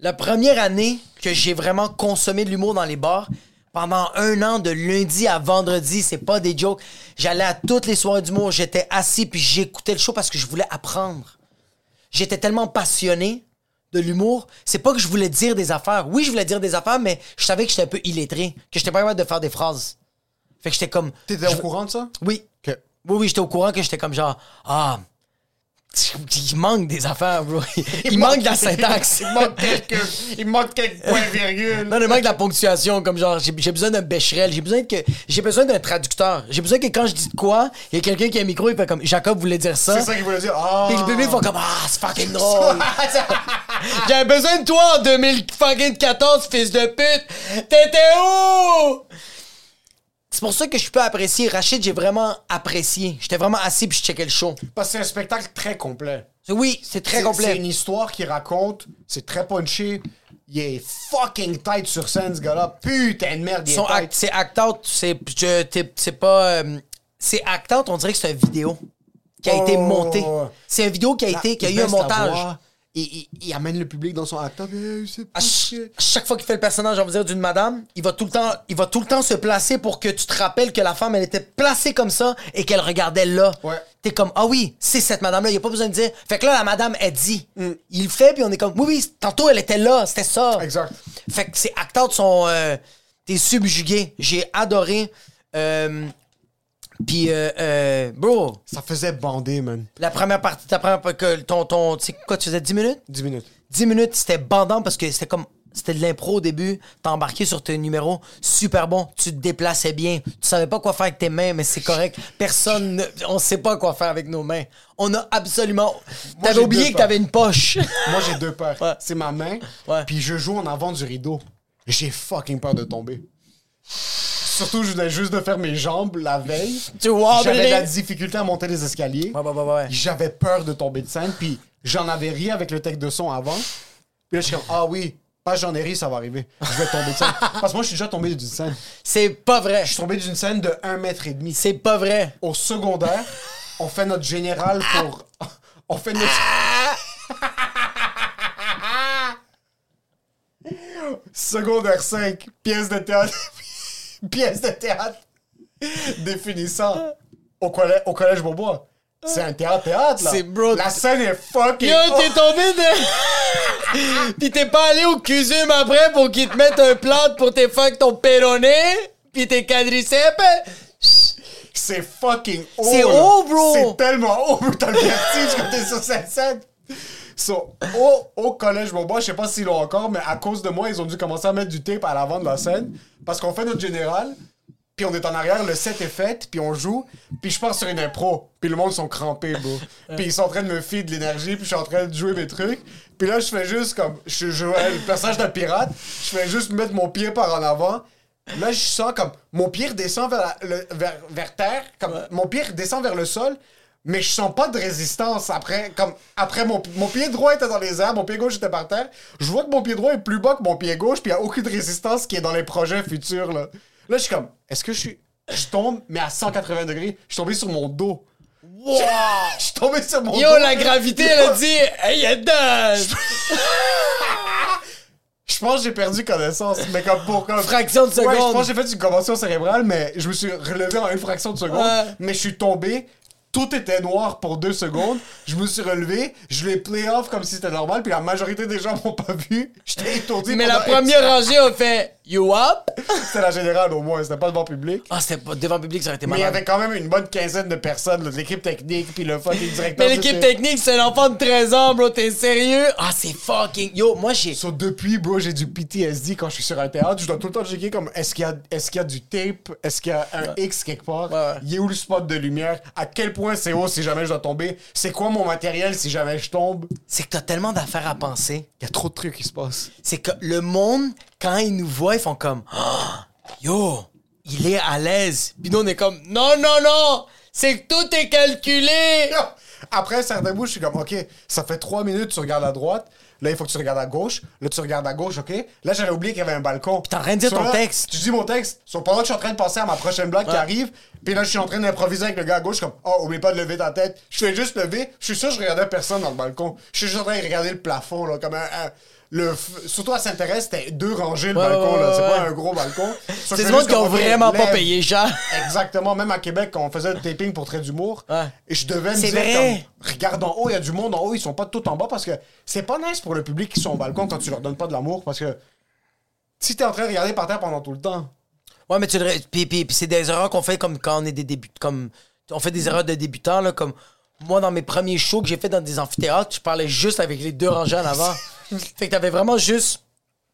La première année que j'ai vraiment consommé de l'humour dans les bars, Pendant un an, de lundi à vendredi, c'est pas des jokes. J'allais à toutes les soirées d'humour, j'étais assis puis j'écoutais le show parce que je voulais apprendre. J'étais tellement passionné de l'humour, c'est pas que je voulais dire des affaires. Oui, je voulais dire des affaires, mais je savais que j'étais un peu illettré, que j'étais pas capable de faire des phrases. Fait que j'étais comme. T'étais je- au courant de ça? Oui. Oui, oui, j'étais au courant que j'étais comme genre. Ah. Il manque des affaires, bro. Il, manque de la syntaxe. Il manque quelques, il manque quelques points virgules. Non, il manque de la ponctuation, comme genre, j'ai besoin d'un bécherel, j'ai besoin que j'ai besoin d'un traducteur. J'ai besoin que quand je dis de quoi, il y a quelqu'un qui a un micro, il fait comme Jacob voulait dire ça. C'est ça qu'il voulait dire. Ah! Puis le public font comme Ah, c'est fucking drôle. J'avais besoin de toi en 2014, fils de pute. T'étais où? C'est pour ça que je peux apprécier. Rachid, j'ai vraiment apprécié. J'étais vraiment assis puis je checkais le show. Parce que c'est un spectacle très complet. Oui, c'est très C'est- C'est complet. une histoire qu'il raconte. C'est très punché. Il est fucking tight sur scène, ce gars-là. Putain de merde, il est Son tight. act- c'est act out, c'est pas euh, c'est act out, on dirait que c'est une vidéo qui a Oh, été montée. C'est une vidéo qui a été qui a eu un montage. Il, il- il amène le public dans son acteur. Eh, À ch- chaque fois qu'il fait le personnage, on va dire d'une madame, il va tout le temps, il va tout le temps se placer pour que tu te rappelles que la femme elle était placée comme ça et qu'elle regardait là. Ouais. T'es comme ah oui, c'est cette madame là, il y a pas besoin de dire. Fait que là la madame elle dit, Mm. il le fait puis on est comme oui oui, tantôt elle était là, c'était ça. Exact. Fait que ces acteurs sont euh, t'es subjugué. J'ai adoré. Euh, puis euh, euh, bro, Ça faisait bander, man. la première partie, ta première que ton ton, tu sais quoi, tu faisais 10 minutes? 10 minutes. 10 minutes, c'était bandant parce que c'était comme. C'était de l'impro au début. T'as embarqué sur tes numéros. Super bon. Tu te déplaçais bien. Tu savais pas quoi faire avec tes mains, mais c'est correct. Personne. ne- On sait pas quoi faire avec nos mains. On a absolument. T'avais oublié que t'avais une poche. Moi, j'ai deux peurs. Ouais. C'est ma main, Ouais. puis je joue en avant du rideau. J'ai fucking peur de tomber. Surtout, je venais juste de faire mes jambes la veille. Tu vois, J'avais de la difficulté à monter les escaliers. Ouais, ouais, ouais, ouais. J'avais peur de tomber de scène, puis j'en avais ri avec le texte de son avant. Puis là, je suis comme, ah oui, pas j'en ai ri, ça va arriver. Je vais tomber de scène. Parce que moi, je suis déjà tombé d'une scène. C'est pas vrai. Je suis tombé d'une scène de 1 mètre et demi. C'est pas vrai. Au secondaire, on fait notre général pour. On fait notre. Secondaire 5, pièce de théâtre. pièce de théâtre définissant au collège, au collège Beaubois. C'est un théâtre-théâtre, là. C'est bro- La scène est fucking. Yo, t'es tombé de. Pis t'es pas allé au CUSUM après pour qu'ils te mettent un plâtre pour tes fuck ton péroné? Pis tes quadriceps? C'est fucking haut. C'est haut, bro. C'est tellement haut, bro. T'as le vertige quand t'es sur cette scène. So, au, au collège Beaubois, je sais pas s'ils l'ont encore, mais à cause de moi, ils ont dû commencer à mettre du tape à l'avant de la scène. Parce qu'on fait notre général, puis on est en arrière, le set est fait, puis on joue, puis je pars sur une impro, puis le monde sont crampés, bro. Puis ils sont en train de me filer de l'énergie, puis je suis en train de jouer mes trucs. Puis là, je fais juste comme. Je jouais le personnage d'un pirate, je fais juste mettre mon pied par en avant. Là, je sens comme mon pied redescend vers, la- le- vers, vers terre, comme mon pied redescend vers le sol, mais je sens pas de résistance après. Comme après mon, mon pied droit était dans les airs, mon pied gauche était par terre. Je vois que mon pied droit est plus bas que mon pied gauche, puis il y a aucune résistance qui est dans les projets futurs là. Là, je suis comme, est-ce que je suis, je tombe mais à 180 degrés, je suis tombé sur mon dos. Wow! Je suis tombé sur mon dos. Yo, la gravité, elle a dit, hey, y'a dedans! Je pense que j'ai perdu connaissance, mais comme pour comme Fraction de Ouais, je seconde. pense que j'ai fait une commotion cérébrale, mais je me suis relevé en une fraction de seconde. Ouais. Mais je suis tombé. Tout était noir pour deux secondes. Je me suis relevé. Je l'ai play off comme si c'était normal. Puis la majorité des gens m'ont pas vu. J'étais étourdi. Mais la première rangée a fait, you up? C'était la générale au moins. C'était pas devant public. Ah, c'était pas devant public, ça aurait été Mais il y malade. avait quand même une bonne quinzaine de personnes. là, de l'équipe technique. Puis le fucking directeur. Mais l'équipe technique, c'est un enfant de 13 ans, bro. T'es sérieux? Ah, c'est fucking. Yo, moi, j'ai. So, depuis, bro, j'ai du PTSD quand je suis sur un théâtre. Je dois tout le temps checker comme est-ce qu'il y, a- qu'il y a du tape, est-ce qu'il y a un X quelque part, Ouais, il est où le spot de lumière, à quel point c'est haut si jamais je dois tomber, c'est quoi mon matériel si jamais je tombe? C'est que t'as tellement d'affaires à penser. Il y a trop de trucs qui se passent. C'est que le monde, quand ils nous voient, ils font comme Ah, Yo, il est à l'aise. Puis nous, on est comme Non, non, non! C'est que tout est calculé! Après un certain bout, je suis comme, OK, ça fait trois minutes, tu regardes à droite. Là, il faut que tu regardes à gauche. Là, tu regardes à gauche, OK? Là, j'avais oublié qu'il y avait un balcon. Puis t'es en train de dire ton texte. Tu dis mon texte. Pendant que je suis en train de penser à ma prochaine blague qui arrive, Puis là, je suis en train d'improviser avec le gars à gauche, comme, oh, oublie pas de lever ta tête. Je fais juste lever. Je suis sûr que je regardais personne dans le balcon. Je suis juste en train de regarder le plafond, là, comme un. un- le f- surtout à Saint-Thérèse, c'était deux rangées le Ouais, balcon, ouais, là. C'est ouais, pas ouais. un gros balcon. C'est monde juste qui ont vraiment pas payé cher. Exactement, même à Québec, quand on faisait le taping pour Trait d'humour, Ouais. et je devais me dire, vrai. comme, regarde en haut, il y a du monde en haut, ils sont pas tout en bas parce que c'est pas nice pour le public qui sont au balcon quand tu leur donnes pas de l'amour parce que si t'es en train de regarder par terre pendant tout le temps, Ouais, mais tu le. Puis, puis, puis c'est des erreurs qu'on fait comme quand on est des débutants. Comme... On fait des erreurs de débutants, là. Comme moi, dans mes premiers shows que j'ai fait dans des amphithéâtres, je parlais juste avec les deux rangées en avant. fait que t'avais vraiment juste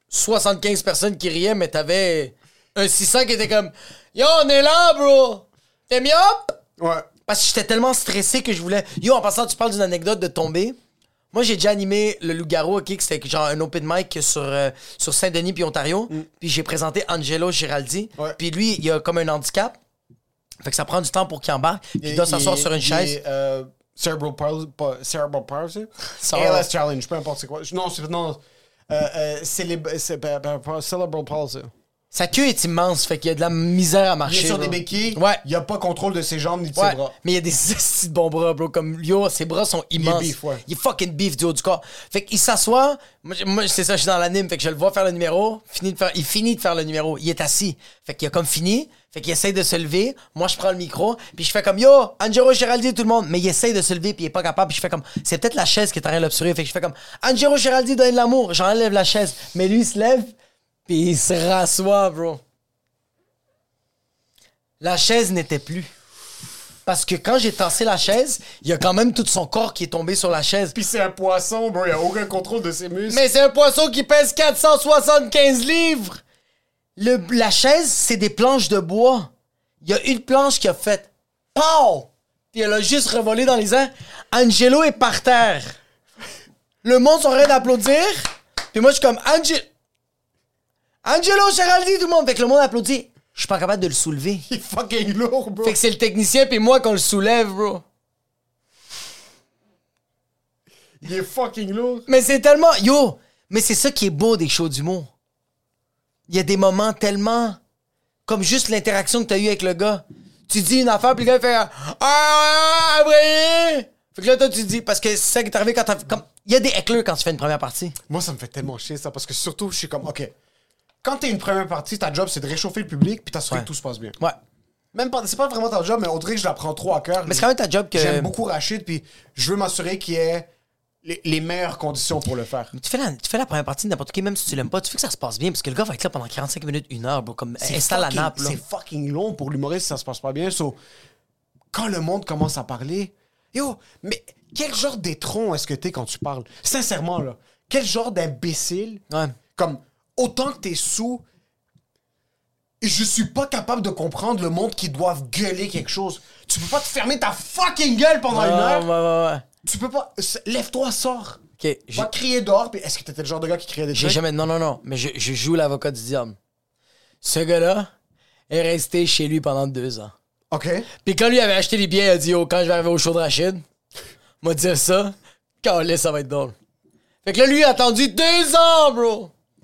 75 personnes qui riaient, mais t'avais un 600 qui était comme Yo, on est là, bro! T'es mieux? ouais. Parce que j'étais tellement stressé que je voulais. Yo, en passant, tu parles d'une anecdote de tomber. Moi, j'ai déjà animé le Loup-Garou, ok, que c'était genre un open mic sur, euh, sur Saint-Denis puis Ontario. Puis j'ai présenté Angelo Giraldi. Mm. Ouais. Puis lui, il a comme un handicap. Fait que ça prend du temps pour qu'il embarque. Puis il doit s'asseoir sur une chaise. Euh, cerebral palsy, cerebral palsy? ALS challenge, peu importe c'est quoi. Non, c'est non. Euh, euh, pas- pas- cerebral palsy. Sa queue est immense, fait qu'il y a de la misère à Il marcher. est sur des béquilles. Ouais. Il a pas contrôle de ses jambes ni de Ouais, ses bras. mais il y a des de bons bras, bro. Comme, yo, ses bras sont immenses. beef, ouais. Il est fucking beef du haut du corps. Fait qu'il s'assoit. Moi, c'est ça, je suis dans l'anime. Fait que je le vois faire le numéro. Fini de faire, il finit de faire le numéro. Il est assis. Fait qu'il a comme fini. Fait qu'il essaye de se lever. Moi, je prends le micro. Puis je fais comme, yo, Angelo Giraldi, tout le monde. Mais il essaye de se lever. Puis il est pas capable. Puis je fais comme, c'est peut-être la chaise qui est en train de l'obstruer. Fait que je fais comme, Angelo Giraldi, donne de l'amour. J'enlève la chaise. Mais lui, il se lève. Puis il se rassoit, bro. La chaise n'était plus. Parce que quand j'ai tassé la chaise, il y a quand même tout son corps qui est tombé sur la chaise. Puis c'est un poisson, bro. Il a aucun contrôle de ses muscles. Mais c'est un poisson qui pèse 475 livres! Le, la chaise, c'est des planches de bois. Il y a une planche qui a fait POW! Puis elle a juste revolé dans les airs. Angelo est par terre. Le monde sont en train d'applaudir. Puis moi, je suis comme Angelo. Angelo Geraldi, tout le monde. Fait que le monde applaudit. Je suis pas capable de le soulever. Il est fucking lourd, bro. Fait que c'est le technicien puis moi qu'on le soulève, bro. Il est fucking lourd. Mais c'est tellement. Yo! Mais c'est ça qui est beau des shows d'humour. Il y a des moments tellement. Comme juste l'interaction que t'as eue avec le gars. Tu dis une affaire, puis le gars il fait. Ah, ah, après! Fait que là, toi, tu dis. Parce que c'est ça qui est arrivé quand t'as. Comme... Il y a des hecklers quand tu fais une première partie. Moi, ça me fait tellement chier, ça, parce que surtout, je suis comme, OK, quand t'es une première partie, ta job, c'est de réchauffer le public puis t'assurer que tout se passe bien. Ouais. Même pas, c'est pas vraiment ta job, mais on dirait que je la prends trop à cœur. Mais c'est quand même ta job que. J'aime beaucoup Rachid, puis je veux m'assurer qu'il y ait les, les meilleures conditions pour le faire. Tu fais, la, tu fais la première partie de n'importe qui, même si tu l'aimes pas, tu fais que ça se passe bien, parce que le gars va être là pendant 45 minutes, une heure, bro, comme installe la nappe. C'est fucking long pour l'humoriste, ça se passe pas bien. So, quand le monde commence à parler, yo, mais quel genre d'étron est-ce que t'es quand tu parles? Sincèrement, là, quel genre d'imbécile? Ouais. Comme, autant que t'es sous, je suis pas capable de comprendre le monde qui doivent gueuler quelque chose. Tu peux pas te fermer ta fucking gueule pendant Ouais, une heure. ouais, ouais, ouais. Tu peux pas. Lève-toi, sors. Ok, Va crier dehors. Puis est-ce que t'étais le genre de gars qui criait des J'ai trucs? jamais. Non, non, non. Mais je, je joue l'avocat du diable. Ce gars-là est resté chez lui pendant deux ans. Ok. Puis quand lui avait acheté les billets, il a dit Oh, quand je vais arriver au show de Rachid, m'a dire ça. Calais, ça va être drôle. Fait que là, lui, il a attendu deux ans, bro.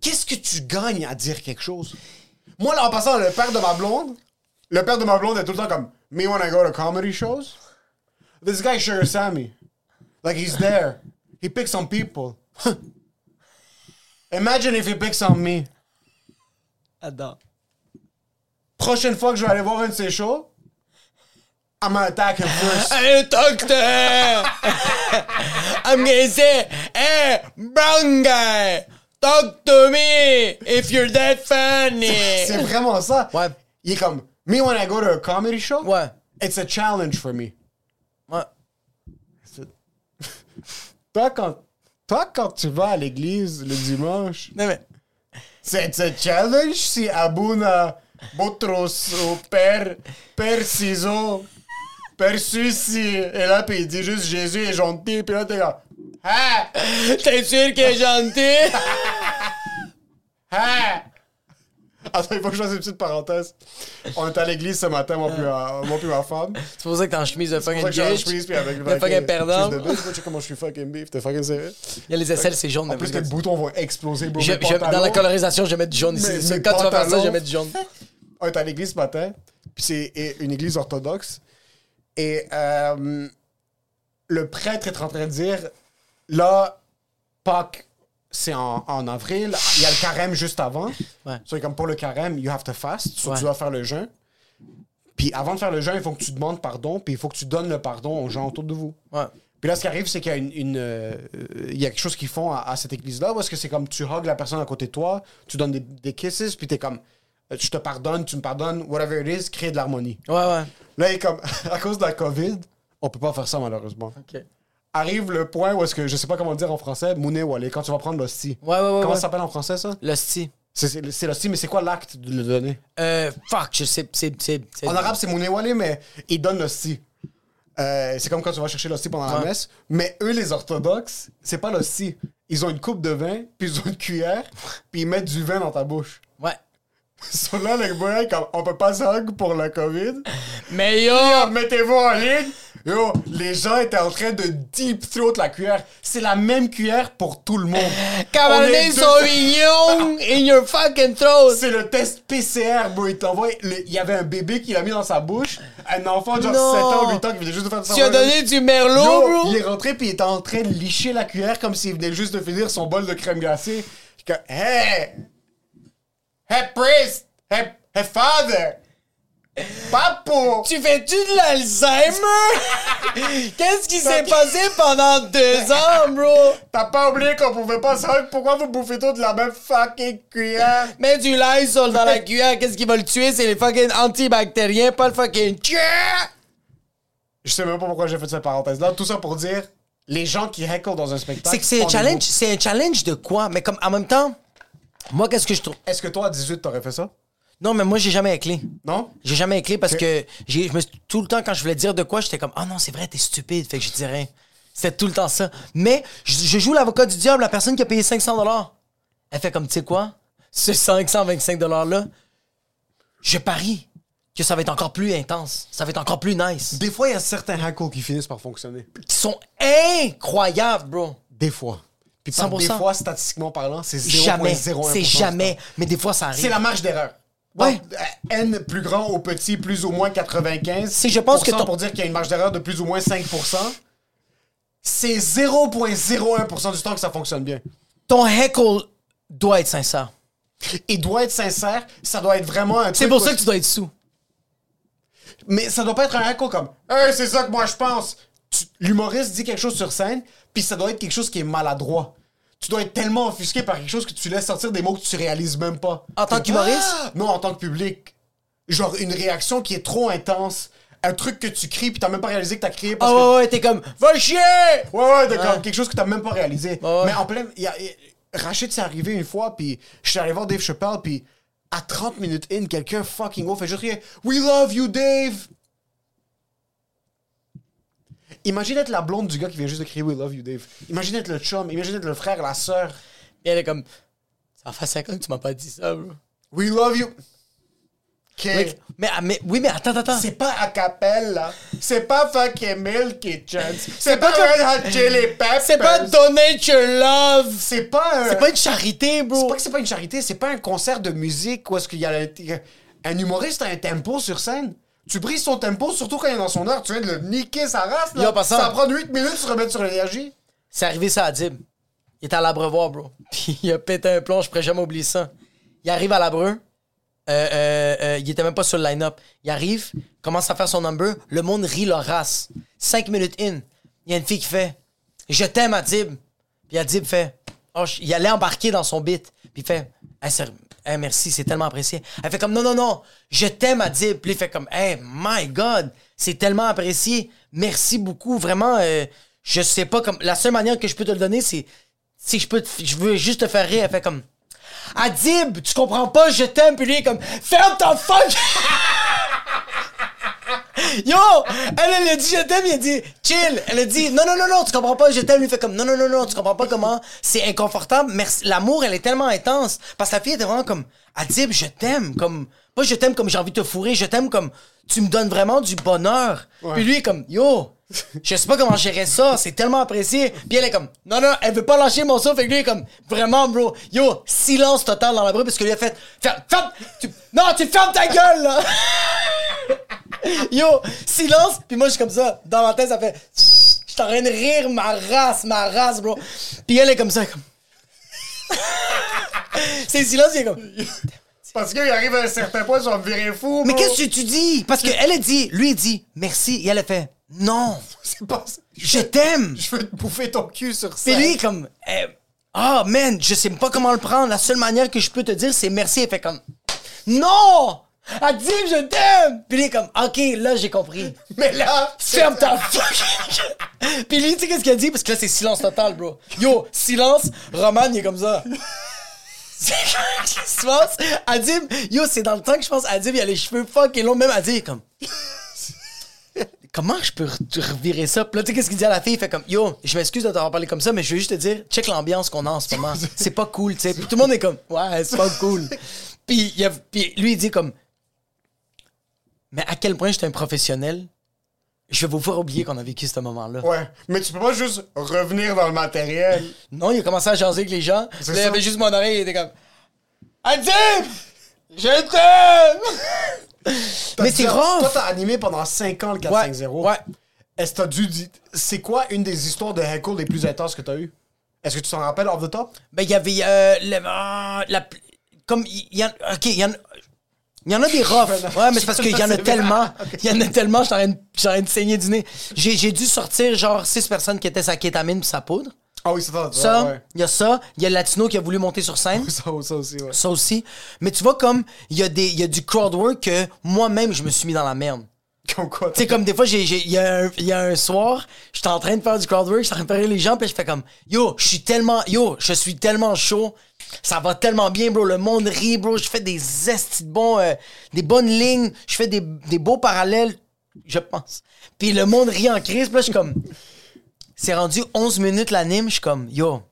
Qu'est-ce que tu gagnes à dire quelque chose? Moi là en passant le père de ma blonde, le père de ma blonde est tout le temps comme me when I go to comedy shows? This guy Sugar Sammy. Like he's there. He picks on people. Imagine if he picks on me. Attends. Prochaine fois que je vais aller voir un de ses shows, I'm gonna attack him first. Hey, doctor! I'm gonna say, hey, brown guy, talk to me if you're that funny. C'est vraiment ça. Ouais. Il est comme, me when I go to a comedy show, Ouais. it's a challenge for me. Ouais. Toi, quand, toi, quand tu vas à l'église le dimanche, Non, mais, c'est un challenge si Abuna Botros ou Père, Père Ciseau perçu si. Et là, puis il dit juste Jésus est gentil, puis là, t'es là. T'es sûr qu'il est gentil? Ah! Attends, il faut que je fasse une petite parenthèse. On est à l'église ce matin, moi puis ma, moi puis ma femme. C'est pour ça que t'es en chemise de C'est fucking pour ça que j'ai en bitch. chemise puis avec Le fucking perdant. de bitch. Tu sais comment je suis fucking beef, t'es fucking sérieux? Il y a les aisselles, c'est jaune. En plus, vas-y. boutons vont exploser, bro. Je- je- dans la colorisation, je vais mettre du jaune ici. mes Quand tu vas faire ça, je vais mettre du jaune. On est à l'église ce matin, puis c'est une église orthodoxe. Et euh, le prêtre est en train de dire là, Pâques, c'est en, en avril. Il y a le carême juste avant. Ouais. C'est comme pour le carême, you have to fast. So Ouais. Tu dois faire le jeûne. Puis avant de faire le jeûne, il faut que tu demandes pardon, puis il faut que tu donnes le pardon aux gens autour de vous. Ouais. Puis là, ce qui arrive, c'est qu'il y a une, une, euh, il y a quelque chose qu'ils font à, à cette église-là, est-ce que c'est comme tu hugs la personne à côté de toi, tu donnes des, des kisses, puis t'es comme, euh, je te pardonne, tu me pardonnes, whatever it is, créer de l'harmonie. Ouais, ouais. Là, il est comme, à cause de la COVID, on peut pas faire ça malheureusement. Ok. Arrive le point où est-ce que, je sais pas comment dire en français, Mouné Wale, quand tu vas prendre l'hostie. Ouais, ouais, ouais. Comment ouais. ça s'appelle en français, ça? L'hostie. C'est- l'hostie, mais c'est quoi l'acte de le donner? Euh, fuck, je sais. C'est. En arabe, c'est Mouné Wale, mais ils donnent l'hostie. Euh, c'est comme quand tu vas chercher l'hostie pendant la messe. Mais eux, les orthodoxes, c'est pas l'hostie. Ils ont une coupe de vin, puis ils ont une cuillère, puis ils mettent du vin dans ta bouche. Ouais. Ils sont là, les gars, comme on peut pas se hug pour le COVID. Mais! Yo, mettez-vous en ligne. Yo, les gens étaient en train de deep throat la cuillère. C'est la même cuillère pour tout le monde. On Cabernet Sauvignon in your fucking throat! C'est le test PCR, bro. Il t'envoie. Il y avait un bébé qui l'a mis dans sa bouche. Un enfant genre Non. 7 ans, 8 ans qui venait juste de faire ça. Tu as donné du merlot, Yo, bro? il est rentré puis il était en train de licher la cuillère comme s'il venait juste de finir son bol de crème glacée. Comme, hey! Hey, priest! Hey, hey father! Papo! Tu fais-tu de l'Alzheimer? Qu'est-ce qui s'est passé pendant deux ans, bro? T'as pas oublié qu'on pouvait pas savoir pourquoi vous bouffez tout de la même fucking cuillère? Mets du Lysol dans la cuillère, qu'est-ce qui va le tuer? C'est les fucking antibactériens, pas le fucking... Je sais même pas pourquoi j'ai fait cette parenthèse-là. Tout ça pour dire, les gens qui heckle dans un spectacle. C'est que c'est un challenge, c'est un challenge de quoi? Mais comme, en même temps, moi, qu'est-ce que je trouve... Est-ce que toi, à 18, t'aurais fait ça? Non, mais moi, j'ai jamais éclé. Non? J'ai jamais écrit parce Ok. que j'ai, je me tout le temps, quand je voulais dire de quoi, j'étais comme, ah non, c'est vrai, t'es stupide, fait que je dis rien. C'était tout le temps ça. Mais je, je joue l'avocat du diable, la personne qui a payé 500 Elle fait comme, tu sais quoi? Ce 525 $-là, je parie que ça va être encore plus intense. Ça va être encore plus nice. Des fois, il y a certains hackles qui finissent par fonctionner. Qui sont incroyables, bro. Des fois. Puis par 100%. des fois, statistiquement parlant, c'est 0,01%. Jamais. C'est jamais. Mais des fois, ça arrive. C'est la marge d'erreur. Ouais. N plus grand au petit, plus ou moins 95. Si je pense que ton- pour dire qu'il y a une marge d'erreur de plus ou moins 5%. C'est 0,01% du temps que ça fonctionne bien. Ton heckle doit être sincère. Il doit être sincère, ça doit être vraiment un C'est pour ça que tu dois être sous. Mais ça doit pas être un hackle comme Hey, c'est ça que moi je pense. L'humoriste dit quelque chose sur scène, puis ça doit être quelque chose qui est maladroit. Tu dois être tellement offusqué par quelque chose que tu laisses sortir des mots que tu réalises même pas. En tant T'es- qu'humoriste? Ah! Non, en tant que public. Genre une réaction qui est trop intense. Un truc que tu cries, puis t'as même pas réalisé que t'as crié parce Ah que. ouais, ouais, t'es comme, va chier! Ouais, ouais, d'accord. Ouais. Quelque chose que t'as même pas réalisé. Ouais. Mais en plein. Y a, il- Rachid, c'est arrivé une fois, puis je suis allé voir Dave Chappelle, puis à 30 minutes in, quelqu'un fucking off fait juste rien. We love you, Dave! Imagine être la blonde du gars qui vient juste de crier We love you, Dave. Imagine être le chum, imagine être le frère, la sœur. Et elle est comme, ça fait 5 ans que tu m'as pas dit ça, bro. We love you. Mais, mais, mais- oui, mais attends, attends. C'est pas a cappella. C'est pas fucking Milky Chance. C'est pas Red Hot Chili Peppers. C'est pas donate your love! C'est pas un- C'est pas une charité, C'est bro! pas que c'est pas une charité, c'est pas un concert de musique où est-ce qu'il y a le- un humoriste a un tempo sur scène. Tu brises son tempo, surtout quand il est dans son heure, tu viens de le niquer sa race. Là. Yo, passant. Ça prend 8 minutes de se remettre sur l'énergie. C'est arrivé ça à Dib. Il était à l'abreuvoir, bro. Puis il a pété un plomb, je pourrais jamais oublier ça. Il arrive à l'abreu. Euh, euh, euh, il était même pas sur le line-up. Il arrive, commence à faire son number. Le monde rit leur race. Cinq minutes in, il y a une fille qui fait Je t'aime, Adib. Puis Adib fait oh, Il allait embarquer dans son beat. Puis il fait Hey, hey, Merci, c'est tellement apprécié. Elle fait comme Non, non, non, je t'aime, Adib. Puis il fait comme Hey, my God, c'est tellement apprécié. Merci beaucoup. Vraiment, euh, je sais pas comme. La seule manière que je peux te le donner, c'est si je peux, te- je veux juste te faire rire. Elle fait comme Adib, tu comprends pas, je t'aime. Puis lui, est comme, ferme ta fuck! Yo! Elle, elle a dit je t'aime, il a dit chill. Elle a dit non, non, non, non, tu comprends pas, je t'aime. Lui fait comme non, non, non, non, tu comprends pas comment c'est inconfortable. Merci. L'amour, elle est tellement intense. Parce que la fille était vraiment comme Adib, je t'aime. Comme, pas je t'aime comme j'ai envie de te fourrer, je t'aime comme tu me donnes vraiment du bonheur. Puis lui est comme yo. Je sais pas comment gérer ça, c'est tellement apprécié. Puis elle est comme, non, non, elle veut pas lâcher mon souffle. Fait que lui est comme, vraiment, bro. Yo, silence total dans la bruit parce que lui a fait, ferme, ferme, tu- non, tu fermes ta gueule, là. Yo, silence. Puis moi, je suis comme ça. Dans ma tête, ça fait, je suis en train de rire ma race, ma race, bro. Puis elle est comme ça, comme. c'est silence, il est comme. Parce qu'il arrive à un certain point, je vais me virer fou. Mais qu'est-ce que tu dis? Parce qu'elle a dit, lui, il dit, merci. Et elle a fait, non, C'est pas je t'aime. Je veux te bouffer ton cul sur ça. Puis lui, comme, eh, ah, man, je sais pas comment le prendre. La seule manière que je peux te dire, c'est merci. Elle fait comme, non! Elle dit, je t'aime! Puis lui, est comme, ok, là, j'ai compris. Mais là, Ferme ta fuck! Puis lui, tu sais qu'est-ce qu'il a dit? Parce que là, c'est silence total, bro. Yo, silence, Roman, il est comme ça. C'est qu'est-ce qui se passe? Adib, yo, c'est dans le temps que je pense, Adib, il a les cheveux fucking longs, même Adib, il est comme. Comment je peux re- revirer ça? Puis là, tu sais, qu'est-ce qu'il dit à la fille? Il fait comme, yo, je m'excuse de t'avoir parlé comme ça, mais je veux juste te dire, check l'ambiance qu'on a en ce moment. C'est pas cool, tu sais. Puis tout le monde est comme, ouais, c'est pas cool. Puis, il a- puis lui, il dit comme, mais à quel point j'étais un professionnel, je vais vous faire oublier qu'on a vécu ce moment-là. Ouais, mais tu peux pas juste revenir dans le matériel. Non, il a commencé à jaser avec les gens. Là, il avait juste mon oreille, il était comme, Adib! Je t'aime! Mais c'est rough! Toi, t'as animé pendant 5 ans le 450. Ouais, ouais. Est-ce que t'as dû dire. C'est quoi une des histoires de heckle les plus intenses que t'as eues? Est-ce que tu t'en rappelles off the top? Ben, il y avait. euh, le- ah, la, comme. Il y, en. Ok, il y en. Il y en a des roughs. Ouais, mais c'est parce qu'il y en a tellement. Il y en a tellement, je suis en train de- je suis en train de saigner du nez. J'ai j'ai dû sortir genre six personnes qui étaient sa kétamine puis sa poudre. Ah oui, c'est ça. Ça, ouais, il y a ça. Il y a le latino qui a voulu monter sur scène. Ça, ça aussi, ouais. Ça aussi. Mais tu vois, comme, il y, a des- y a du crowd work que moi-même, je me suis mis dans la merde. Comme quoi? Tu sais, comme des fois, il y, a un- y a un soir, j'étais en train de faire du crowd work, j'étais en train de parler les gens, puis je fais comme, yo, je suis tellement, yo, je suis tellement chaud, ça va tellement bien, bro, le monde rit, bro, je fais des estis de bons, euh, des bonnes lignes, je fais des, des beaux parallèles, je pense. Puis le monde rit en crise, puis là, je suis comme, c'est rendu 11 minutes l'anime, je suis comme, yo,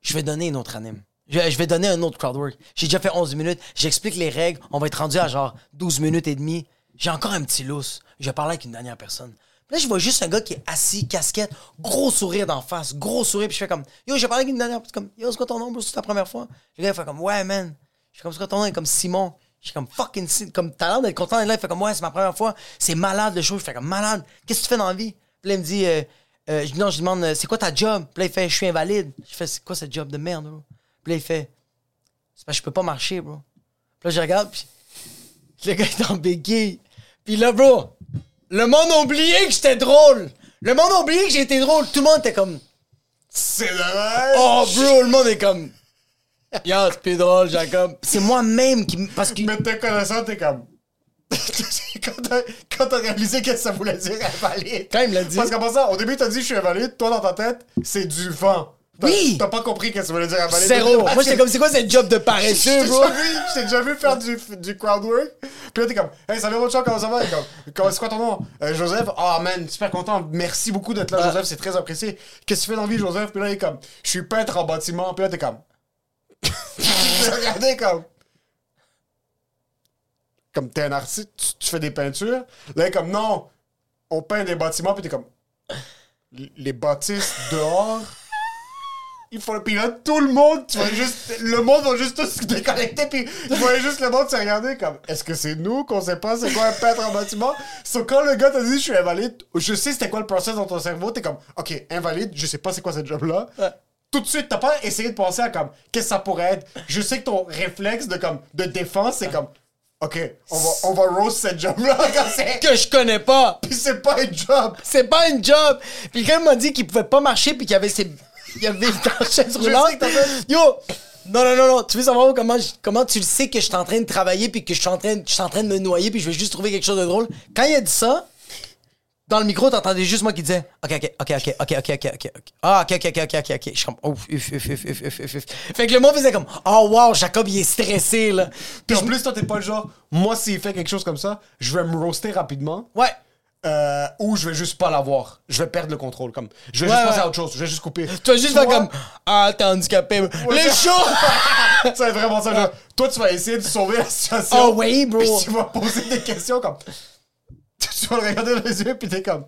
je vais donner une autre anime. Je, vais donner un autre crowdwork. J'ai déjà fait 11 minutes. J'explique les règles. On va être rendu à genre 12 minutes et demie. J'ai encore un petit lousse. Je parler avec une dernière personne. Là, je vois juste un gars qui est assis, casquette, gros sourire d'en face, gros sourire. Puis je fais comme, yo, je vais parler avec une dernière personne. Comme, yo, c'est quoi ton nom? C'est ta première fois? Le gars, il fait comme, ouais, man. Je suis comme, c'est quoi ton nom? Il est comme Simon. Je suis comme, fucking, comme, t'as l'air d'être content d'être là. Il fait comme, ouais, c'est ma première fois. C'est malade le show. Je fais comme, malade. Qu'est-ce que tu fais dans la vie? Puis là, il me dit, euh, euh, je dis, non, je lui demande, c'est quoi ta job? Puis là, il fait, je suis invalide. Je fais, c'est quoi ce job de merde, bro? Puis là, il fait, c'est parce que je peux pas marcher, bro. Puis là, je regarde, puis le gars est en béquille. Puis là, bro, le monde a oublié que j'étais drôle. Le monde a oublié que j'ai été drôle. Tout le monde était comme, C'est dommage! oh, bro, le monde est comme, yo, c'est plus drôle, Jacob. C'est moi-même qui. m- Parce que. Mais te connaissant, t'es comme. quand t'as réalisé qu'est-ce que ça voulait dire invalide. Quand il me l'a dit. Parce qu'en passant, au début, t'as dit je suis invalide. Toi, dans ta tête, c'est du vent. T'as- Oui. T'as pas compris qu'est-ce que ça voulait dire invalide. Zéro. Moi, j'étais comme, c'est quoi cette job de paresseux, bro? t'ai déjà vu faire du, du crowd work. Puis là, t'es comme, hey, salut, Rocha, comment ça va? Et comme, c'est quoi ton nom? Euh, Joseph? Ah, man, super content. Merci beaucoup d'être là. Joseph, c'est très apprécié. Qu'est-ce que tu fais dans la vie, Joseph? Puis là, il est comme, je suis peintre en bâtiment. Puis là, t'es comme, tu regardé comme, comme t'es un artiste, tu, tu fais des peintures. Là, il est comme, non, on peint des bâtiments. Puis t'es comme, les bâtisses dehors. Il faut puis là tout le monde tu vois juste le monde va juste tous se déconnecter puis tu voyais juste le monde se regarder comme est-ce que c'est nous qu'on sait pas c'est quoi un peintre en bâtiment? So, quand le gars t'a dit je suis invalide je sais c'était quoi le process dans ton cerveau t'es comme ok invalide je sais pas c'est quoi ce job là tout de suite t'as pas essayé de penser à comme qu'est-ce que ça pourrait être? Je sais que ton réflexe de comme de défense c'est comme ok on va on va roast cette job là quand c'est Que je connais pas. puis c'est pas un job C'est pas une job. Puis quand il m'a dit qu'il pouvait pas marcher puis qu'il y avait ses. Il y avait la chaise roulante. Yo! Non, non, non, non. Tu veux savoir comment, je- comment tu le sais que je suis en train de travailler puis que je suis en train, je suis en train de me noyer puis je veux juste trouver quelque chose de drôle? Quand il a dit ça, Dans le micro, t'entendais juste moi qui disais OK, OK, OK, OK, OK, OK, OK, OK, OK. Ah, OK, OK, OK, OK, OK, OK. Je suis comme, ouf, uf, uf, uf, uf, uf, uf. Fait que le monde faisait comme, oh wow, Jacob, il est stressé, là. Puis en plus, toi, t'es pas le genre, moi, s'il fait quelque chose comme ça, je vais me roaster rapidement. Ouais. euh, ou je vais juste pas l'avoir. Je vais perdre le contrôle. Comme, je vais Ouais, juste passer ouais. à autre chose. Je vais juste couper. Tu vas juste faire comme, ah, t'es handicapé. Les ça- shows! C'est vraiment ça. genre, toi, tu vas essayer de sauver la situation. Oh oui, bro. Puis tu vas poser des questions comme. Tu vas le regarder dans les yeux, puis t'es comme.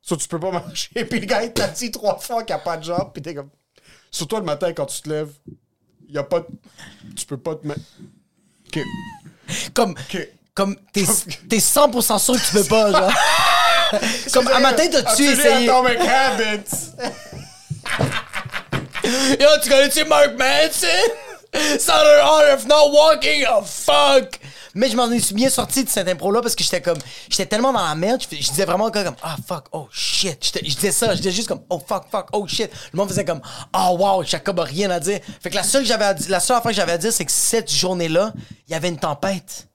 So, tu peux pas marcher. Puis le gars, il t'a dit trois fois qu'il a pas de jambes, puis t'es comme. Surtout le matin, quand tu te lèves, y a pas de. Tu peux pas te mettre. Comme, comme, t'es, t'es 100% sûr que tu peux pas, genre. comme, à matin, t'as-tu essayé? Atomic Habits? Yo, tu connais-tu Mark Manson? Southern Art of Not Walking, oh fuck! Mais je m'en suis bien sorti de cette impro-là parce que j'étais comme. J'étais tellement dans la merde, je, disais vraiment comme Ah fuck, oh shit. Je disais ça, je disais juste comme Oh fuck, fuck, oh shit. Le monde faisait comme Oh wow, Jacob a rien à dire. Fait que la seule, que j'avais la seule affaire que j'avais à dire, c'est que cette journée-là, il y avait une tempête.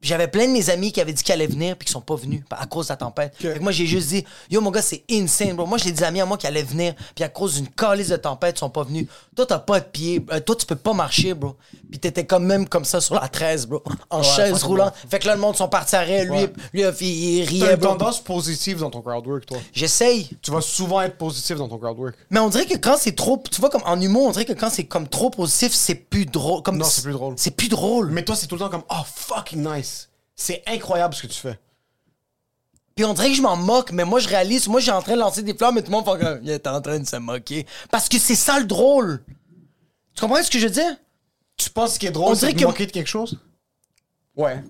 J'avais plein de mes amis qui avaient dit qu'ils allaient venir puis qui sont pas venus à cause de la tempête. Fait que moi j'ai juste dit yo mon gars c'est insane bro. Moi j'ai des amis à moi qui allaient venir puis à cause d'une calice de tempête ils sont pas venus. Toi t'as pas de pied, Euh, toi tu peux pas marcher bro. Puis t'étais quand même comme ça sur la 13 bro, en chaise fucking roulant. Fait que là le monde sont partis à rire, lui Ouais. lui il, il T'as riait une bro. tendance positive dans ton crowdwork, toi. J'essaye. Tu vas souvent être positif dans ton crowdwork. Mais on dirait que quand c'est trop, tu vois comme en humour, on dirait que quand c'est comme trop positif, c'est plus drôle. Comme Non, c'est plus drôle. C'est plus drôle. Mais toi, c'est tout le temps comme Oh, fucking nice. C'est incroyable ce que tu fais. Puis on dirait que je m'en moque, mais moi je réalise, moi j'ai en train de lancer des fleurs, mais tout le monde fait comme, il est en train de se moquer. Parce que c'est ça le drôle. Tu comprends ce que je veux dire? Tu penses ce qui est On drôle, dirait c'est de que- manquer de quelque chose? Ouais.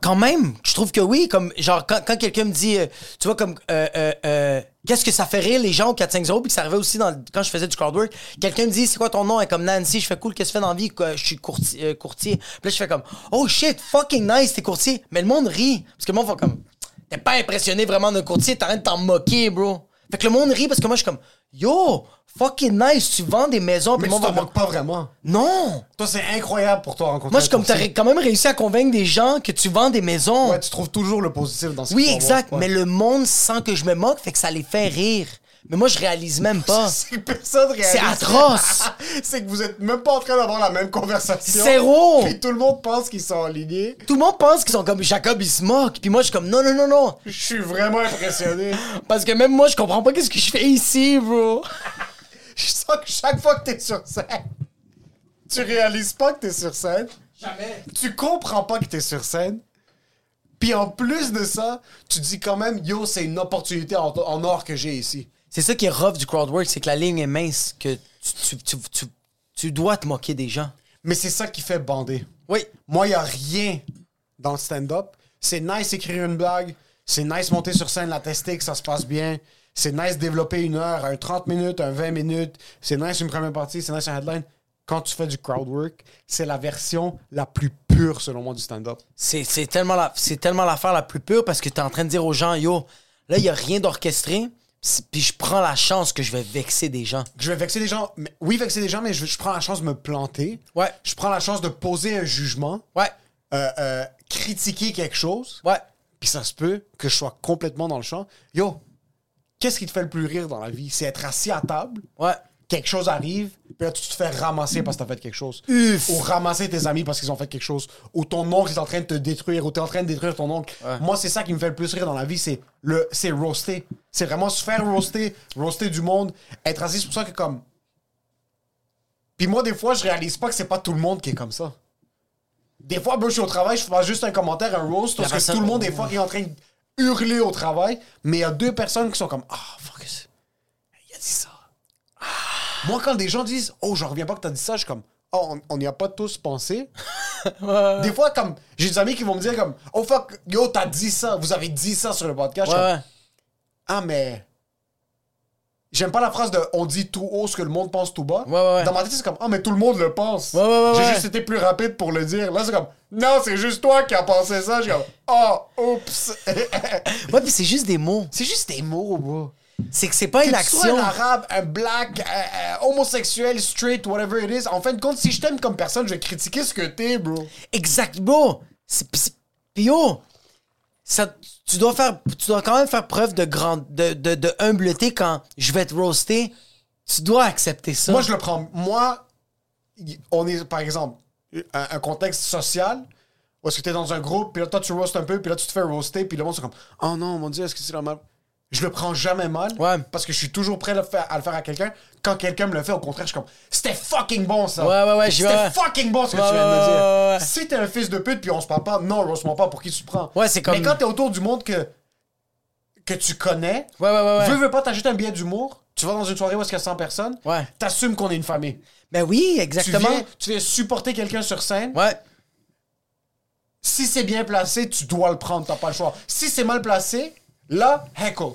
Quand même, je trouve que oui, comme genre quand, quand quelqu'un me dit, euh, tu vois comme euh, euh, euh, qu'est-ce que ça fait rire les gens au 4-5-0, puis ça arrivait aussi dans, quand je faisais du crowdwork, quelqu'un me dit c'est quoi ton nom, Et comme Nancy, je fais cool, qu'est-ce que tu fais dans la vie, je suis courtier, euh, courtier. Puis là je fais comme oh shit, fucking nice, t'es courtier. Mais le monde rit, parce que le monde fait comme t'es pas impressionné vraiment d'un courtier, t'es en train de t'en moquer, bro. Fait que le monde rit parce que moi je suis comme yo, fucking nice, tu vends des maisons, puis Mais le tu monde t'en va pas vraiment. non. Toi, c'est incroyable pour toi rencontrer Moi je un suis comme t'as ré- quand même réussi à convaincre des gens que tu vends des maisons. Ouais, tu trouves toujours le positif dans ce Oui, exact. Mais le monde sent que je me moque, fait que ça les fait rire. Mais moi, je réalise même pas. C'est que personne réalise. C'est atroce. c'est que vous êtes même pas en train d'avoir la même conversation. Zéro. Puis tout le monde pense qu'ils sont alignés. Tout le monde pense qu'ils sont comme Jacob, il se moque. Puis moi, je suis comme non, non, non, non. Je suis vraiment impressionné. Parce que même moi, je comprends pas qu'est-ce que je fais ici, bro. Je sens que chaque fois que t'es sur scène, tu réalises pas que t'es sur scène. Jamais. Tu comprends pas que t'es sur scène. Puis en plus de ça, tu dis quand même, yo, c'est une opportunité en, en or que j'ai ici. C'est ça qui est rough du crowdwork, c'est que la ligne est mince, que tu, tu, tu, tu, tu dois te moquer des gens. Mais c'est ça qui fait bander. Oui. Moi, il a rien dans le stand-up. C'est nice écrire une blague. C'est nice monter sur scène, la tester, que ça se passe bien. C'est nice développer une heure, un 30 minutes, un 20 minutes. C'est nice une première partie, c'est nice un headline. Quand tu fais du crowd work, c'est la version la plus pure, selon moi, du stand-up. C'est c'est tellement la- l'affaire la plus pure parce que t'es en train de dire aux gens, yo, là, il y a rien d'orchestré. Puis je prends la chance que je vais vexer des gens. Je vais vexer des gens. Mais, oui, vexer des gens, mais je, je prends la chance de me planter. Ouais. Je prends la chance de poser un jugement, Ouais. euh, euh, critiquer quelque chose. Ouais. Puis ça se peut que je sois complètement dans le champ. Yo, qu'est-ce qui te fait le plus rire dans la vie? C'est être assis à table, Ouais. quelque chose arrive, puis là, tu te fais ramasser parce que t'as fait quelque chose. Uf. Ou ramasser tes amis parce qu'ils ont fait quelque chose. Ou ton oncle est en train de te détruire, ou t'es en train de détruire ton oncle. Moi, c'est ça qui me fait le plus rire dans la vie, c'est le c'est roaster. C'est vraiment se faire roaster, roaster du monde, être assis. C'est pour ça que comme... Puis moi, des fois, je réalise pas que c'est pas tout le monde qui est comme ça. Des fois, bro, je suis au travail, je fais juste un commentaire, un roast, parce que tout le monde est fucking en train de hurler au travail, mais il y a deux personnes qui sont comme Ah, fuck, c'est- il a dit ça. Ah. Moi, quand des gens disent Oh, je reviens pas que t'as dit ça, je suis comme Oh, on- n'y a pas tous pensé. Des fois, comme j'ai des amis qui vont me dire comme Oh fuck, yo, t'as dit ça, vous avez dit ça sur le podcast. Ouais, suis comme, ouais. Ah, mais. J'aime pas la phrase de on dit tout haut ce que le monde pense tout bas. Ouais, ouais, ouais. Dans ma tête, c'est comme Ah, mais tout le monde le pense. Ouais, ouais, ouais, J'ai juste été plus rapide pour le dire. Là, c'est comme Non, c'est juste toi qui as pensé ça. Je suis comme Oh, oups. Ouais, puis c'est juste des mots. c'est juste des mots, bro. C'est que c'est pas une Que tu sois action. un arabe, un black, un- un homosexuel, straight, whatever it is. En fin de compte, si je t'aime comme personne, je vais critiquer ce que t'es, bro. Exact, bro. Puis yo, ça, tu dois faire, tu dois quand même faire preuve de grande, de, de, de humbleté quand je vais te roaster. Tu dois accepter ça. Moi, je le prends. Moi, on est, par exemple, un, un contexte social où est-ce que t'es dans un groupe, puis là, toi, tu roastes un peu, puis là, tu te fais roaster, puis le monde, c'est comme, oh non, mon Dieu, est-ce que c'est la mal. Je le prends jamais mal, Ouais. parce que je suis toujours prêt à le faire à, le faire à quelqu'un. Quand quelqu'un me le fait, au contraire, je suis comme, c'était fucking bon, ça. Ouais, ouais, ouais, C'était fucking bon, ce que Ouais, tu viens de me dire. Si t'es un fils de pute, puis on se parle pas, non, roast-moi pas, pour qui tu te prends? Ouais, c'est comme- Mais quand t'es autour du monde que, que tu connais, Ouais, ouais, ouais, ouais. veux, veux pas t'acheter un billet d'humour, tu vas dans une soirée où est-ce qu'il y a 100 personnes, Ouais. t'assumes qu'on est une famille. Ben oui, Tu exactement. viens, tu viens supporter quelqu'un sur scène. Ouais. Si c'est bien placé, tu dois le prendre, t'as pas le choix. Si c'est mal placé, là, heckle.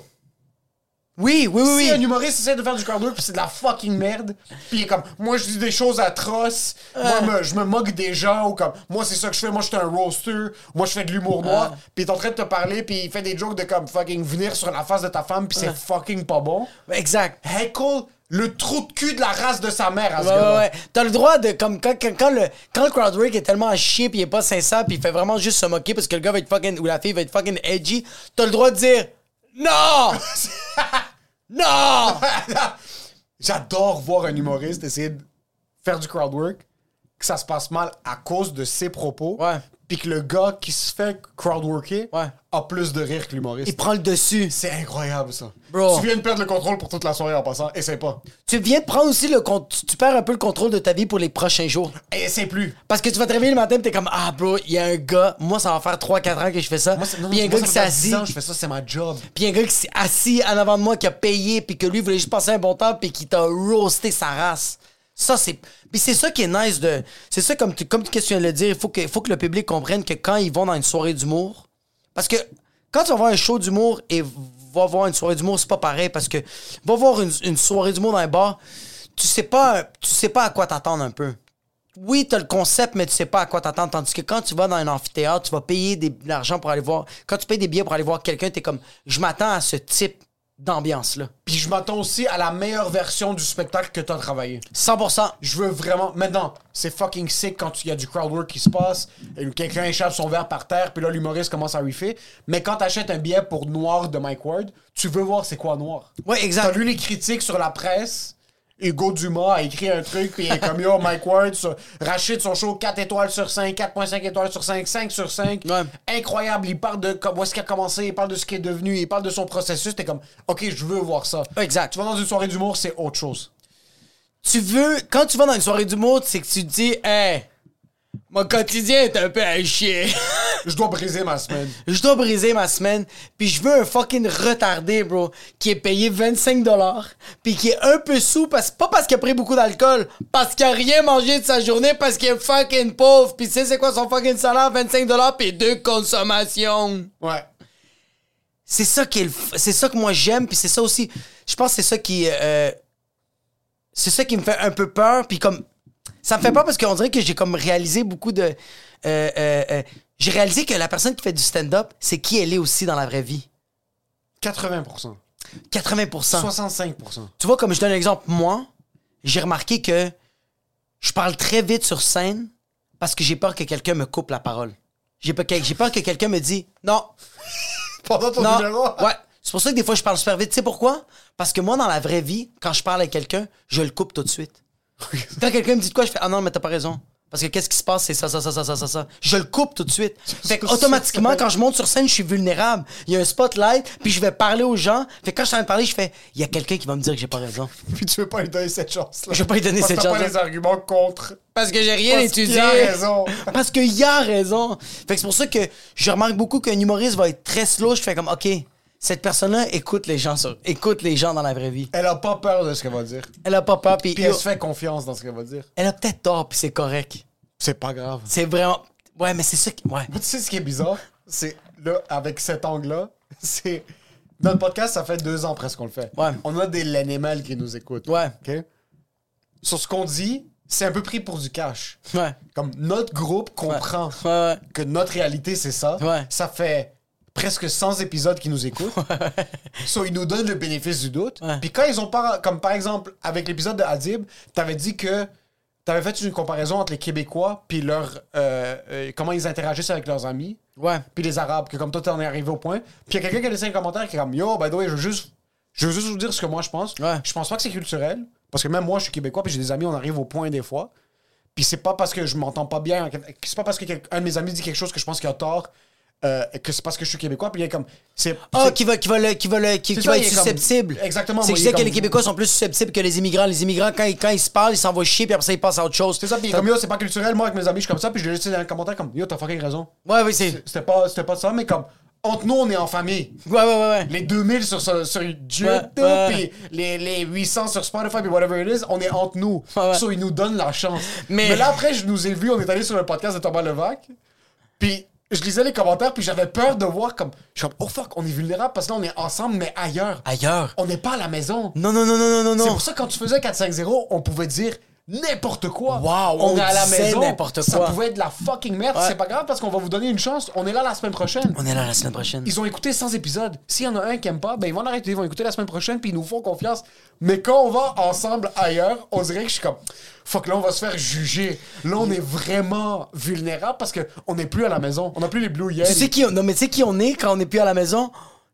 Oui, oui, oui, Si un humoriste essaie de faire du crowd work puis c'est de la fucking merde, puis il est comme, moi je dis des choses atroces, moi me- je me moque des gens, ou comme, moi c'est ça que je fais, moi je suis un roaster, moi je fais de l'humour noir, puis il est en train de te parler, puis il fait des jokes de comme fucking venir sur la face de ta femme, puis c'est fucking pas bon. Exact. Heckle le trou de cul de la race de sa mère à ce Ouais, ouais, ouais. T'as le droit de, comme, quand, quand, quand le, quand le crowd work est tellement à chier pis il est pas sincère pis il fait vraiment juste se moquer parce que le gars va être fucking, ou la fille va être fucking edgy, t'as le droit de dire, non! non! J'adore voir un humoriste essayer de faire du crowd work, que ça se passe mal à cause de ses propos, Ouais. Puis que le gars qui se fait crowd worker Ouais. a plus de rire que l'humoriste. Il prend le dessus. C'est incroyable ça. Bro. Tu viens de perdre le contrôle pour toute la soirée en passant. Essaye pas. Tu viens de prendre aussi le compte, tu perds un peu le contrôle de ta vie pour les prochains jours. Et essaye plus. Parce que tu vas te réveiller le matin pis t'es comme, ah bro, il y a un gars, moi ça va faire 3-4 ans que je fais ça. Moi, non, Puis y a un moi, gars qui s'est 10 assis. ans, je fais ça, c'est ma job. Puis un gars qui s'est assis en avant de moi, qui a payé, puis que lui voulait juste passer un bon temps, puis qui t'a roasté sa race. Ça, c'est. Puis c'est ça qui est nice de. C'est ça, comme tu, comme tu viens de le dire, il faut que, le public comprenne que quand ils vont dans une soirée d'humour. Parce que quand tu vas voir un show d'humour et va voir une soirée d'humour, c'est pas pareil. Parce que va voir une, soirée d'humour dans un bar, tu sais pas, tu sais pas à quoi t'attendre un peu oui, t'as le concept, mais tu sais pas à quoi t'attendre. Tandis que quand tu vas dans un amphithéâtre, tu vas payer de l'argent pour aller voir. Quand tu payes des billets pour aller voir quelqu'un, t'es comme, je m'attends à ce type d'ambiance-là. Puis je m'attends aussi à la meilleure version du spectacle que t'as travaillé. 100%. Je veux vraiment. Maintenant, c'est fucking sick quand il y a du crowd work qui se passe, et quelqu'un échappe son verre par terre, puis là, l'humoriste commence à riffer. Mais quand t'achètes un billet pour Noir de Mike Ward, tu veux voir c'est quoi Noir. Ouais, T'as exact. lu les critiques sur la presse. Hugo Dumas a écrit un truc, puis il est comme Yo, Mike Ward, sur- rachète son show 4 étoiles sur 5, 4.5 étoiles sur 5, 5 sur 5. Ouais. Incroyable, il parle de comme- où est-ce qu'il a commencé, il parle de ce qu'il est devenu, il parle de son processus. T'es comme, OK, je veux voir ça. Exact. Tu vas dans une soirée d'humour, c'est autre chose. Tu veux, quand tu vas dans une soirée d'humour, c'est que tu te dis, hey, mon quotidien est un peu à chier. Je dois briser ma semaine. je dois briser ma semaine, puis je veux un fucking retardé, bro, qui est payé 25 dollars, puis qui est un peu sous, parce, pas parce qu'il a pris beaucoup d'alcool, parce qu'il a rien mangé de sa journée, parce qu'il est fucking pauvre, puis tu sais c'est quoi son fucking salaire, 25 dollars, puis deux consommations. Ouais. C'est ça qui est le f- c'est ça que moi j'aime, puis c'est ça aussi, je pense que c'est ça qui, euh, c'est ça qui me fait un peu peur, puis comme, ça me fait peur parce qu'on dirait que j'ai comme réalisé beaucoup de, euh, euh, euh, j'ai réalisé que la personne qui fait du stand-up, c'est qui elle est aussi dans la vraie vie. 80%. 80%. 65%. Tu vois, comme je donne un exemple, moi, j'ai remarqué que je parle très vite sur scène parce que j'ai peur que quelqu'un me coupe la parole. J'ai peur, que- quelqu'un me dise non, Pendant ton non. numéro? Ouais. C'est pour ça que des fois je parle super vite. Tu sais pourquoi? Parce que moi, dans la vraie vie, quand je parle avec quelqu'un, je le coupe tout de suite. Quand quelqu'un me dit de quoi, je fais Ah non, mais t'as pas raison. Parce que qu'est-ce qui se passe, c'est ça, ça, ça, ça, ça, ça, ça. Je le coupe tout de suite. Fait automatiquement, quand je monte sur scène, je suis vulnérable. Il y a un spotlight, puis je vais parler aux gens. Fait quand je suis en train de parler, je fais Il y a quelqu'un qui va me dire que j'ai pas raison. Puis tu veux pas lui donner cette chance-là. Je veux pas lui donner Parce cette t'as pas chance-là. les arguments contre. Parce que j'ai rien Parce qu'il étudié. a raison. Parce qu'il y a raison. Fait que c'est pour ça que je remarque beaucoup qu'un humoriste va être très slow. Je fais comme, OK, cette personne-là écoute les gens sur, écoute les gens dans la vraie vie. Elle a pas peur de ce qu'elle va dire. Elle a pas peur, puis elle se fait confiance dans ce qu'elle va dire. elle a peut-être tort, puis c'est correct. C'est pas grave. C'est vraiment. Ouais, mais c'est ça qui. Ouais. Tu sais ce qui est bizarre? C'est là, avec cet angle-là, c'est. Notre podcast, ça fait deux ans presque qu'on le fait. Ouais. On a des l'animal qui nous écoutent. Ouais. OK? Sur ce qu'on dit, c'est un peu pris pour du cash. Ouais. Comme notre groupe comprend Ouais, ouais. que notre réalité, c'est ça. Ouais. Ça fait presque 100 épisodes qui nous écoutent. so, ils nous donnent le bénéfice du doute. Ouais. Puis quand ils ont pas... Comme par exemple, avec l'épisode de Adib, t'avais dit que T'avais fait une comparaison entre les Québécois puis leur euh, euh, comment ils interagissent avec leurs amis. Ouais. Puis les Arabes, que comme toi t'en es arrivé au point. Puis il y a quelqu'un qui a laissé un commentaire qui est comme Yo, by the way, je veux juste, je veux juste vous dire ce que moi je pense. Ouais. Je pense pas que c'est culturel. Parce que même moi, je suis Québécois, puis j'ai des amis, on arrive au point des fois. Puis c'est pas parce que je m'entends pas bien, c'est pas parce que un de mes amis dit quelque chose que je pense qu'il a tort, euh, que c'est parce que je suis Québécois. Puis il est comme. C'est. Ah, qui va, qui va, le- qui va, le- qui, C'est qui ça, va être comme- susceptible. Exactement, C'est que je est sais que les Québécois sont plus susceptibles que les immigrants. Les immigrants, quand, ils- quand ils se parlent, ils s'envoient chier, puis après ça, ils passent à autre chose. C'est ça, puis comme yo, c'est pas culturel. Moi, avec mes amis, je suis comme ça, puis je l'ai laissé dans un commentaire comme yo, t'as fucking raison. Ouais, oui, c'est. C'était pas, c'était pas ça, mais comme. Entre nous, on est en famille. Ouais, ouais, ouais. Les 2000 sur, sur, sur YouTube, Ouais, ouais. puis les, les 800 sur Spotify, puis whatever it is, on est entre nous. Ouais. So, ils nous donnent la chance. Mais- Mais, là, après, je nous ai vus, on est allé sur le podcast de Thomas Levac, puis je lisais les commentaires, puis j'avais peur de voir comme. Je suis comme, oh fuck, on est vulnérable parce que là, on est ensemble, mais ailleurs. Ailleurs. On n'est pas à la maison. Non, non, non, non, non, non, C'est pour ça que quand tu faisais 4-5-0, on pouvait dire n'importe quoi. Wow, on, on est à la maison. n'importe Ça quoi. pouvait être de la fucking merde. Ouais. C'est pas grave parce qu'on va vous donner une chance. On est là la semaine prochaine. On est là la semaine prochaine. Ils ont écouté 100 épisodes. S'il y en a un qui aime pas, ben ils vont l'arrêter. Ils vont écouter la semaine prochaine puis ils nous font confiance. Mais quand on va ensemble ailleurs, on dirait que je suis comme fuck là on va se faire juger. Là on est vraiment vulnérable parce que on n'est plus à la maison. On n'a plus les Blue Yeti. Tu sais qui on... Non, mais tu sais qui on est quand on n'est plus à la maison?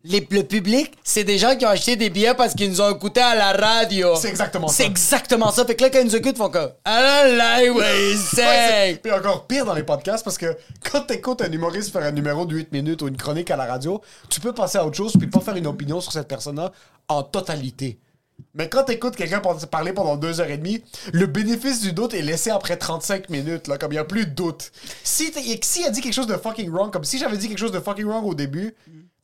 Les- le public, c'est des gens qui ont acheté des billets parce qu'ils nous ont écoutés à la radio. C'est exactement C'est ça. exactement ça. Fait que là, quand ils nous écoutent, ils font comme Ouais, c'est- saying. Puis encore pire dans les podcasts parce que quand t'écoutes un humoriste faire un numéro de 8 minutes ou une chronique à la radio, tu peux passer à autre chose puis pas faire une opinion sur cette personne-là en totalité. Mais quand t'écoutes quelqu'un par- parler pendant deux heures et demie, le bénéfice du doute est laissé après 35 minutes, là, comme il n'y a plus de doute. Si s'il a dit quelque chose de fucking wrong, comme si j'avais dit quelque chose de fucking wrong au début,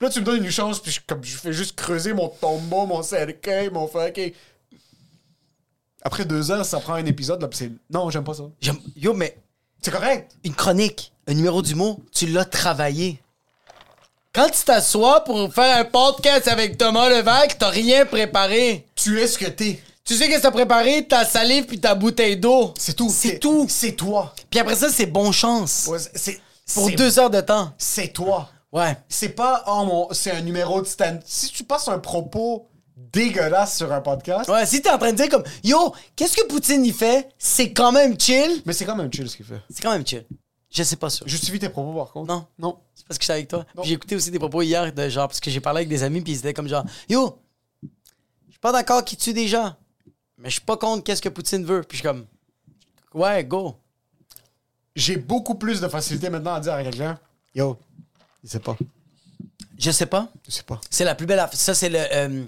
là tu me donnes une chance, puis je, comme, je fais juste creuser mon tombeau, mon cercueil, mon fucking... Après deux heures, ça prend un épisode, là, puis c'est... Non, j'aime pas ça. J'aime- Yo, mais C'est correct. une chronique, un numéro d'humour, tu l'as travaillé. Quand tu t'assois pour faire un podcast avec Thomas Levac, t'as rien préparé. Tu es ce que t'es. Tu sais qu'est-ce que t'as préparé? Ta salive puis ta bouteille d'eau. C'est tout. C'est tout. C'est toi. Puis après ça, c'est bon chance. Ouais, c'est- pour deux heures de temps. C'est toi. Ouais. C'est pas oh mon, c'est un numéro de stand. Si tu passes un propos dégueulasse sur un podcast, Ouais, si t'es en train de dire comme Yo, qu'est-ce que Poutine y fait? C'est quand même chill. mais c'est quand même chill ce qu'il fait. C'est quand même chill. Je sais pas ça. Justifie tes propos par contre. Non. Non. C'est parce que j'étais avec toi. Puis J'ai écouté aussi des propos hier de genre, parce que j'ai parlé avec des amis, puis ils étaient comme genre Yo, je suis pas d'accord qu'il tue des gens, mais je suis pas contre qu'est-ce que Poutine veut. Puis je suis comme Ouais, go. J'ai beaucoup plus de facilité maintenant à dire à quelqu'un, yo, il sait pas. Je sais pas. Je sais pas. C'est la plus belle aff- Ça, c'est le. euh,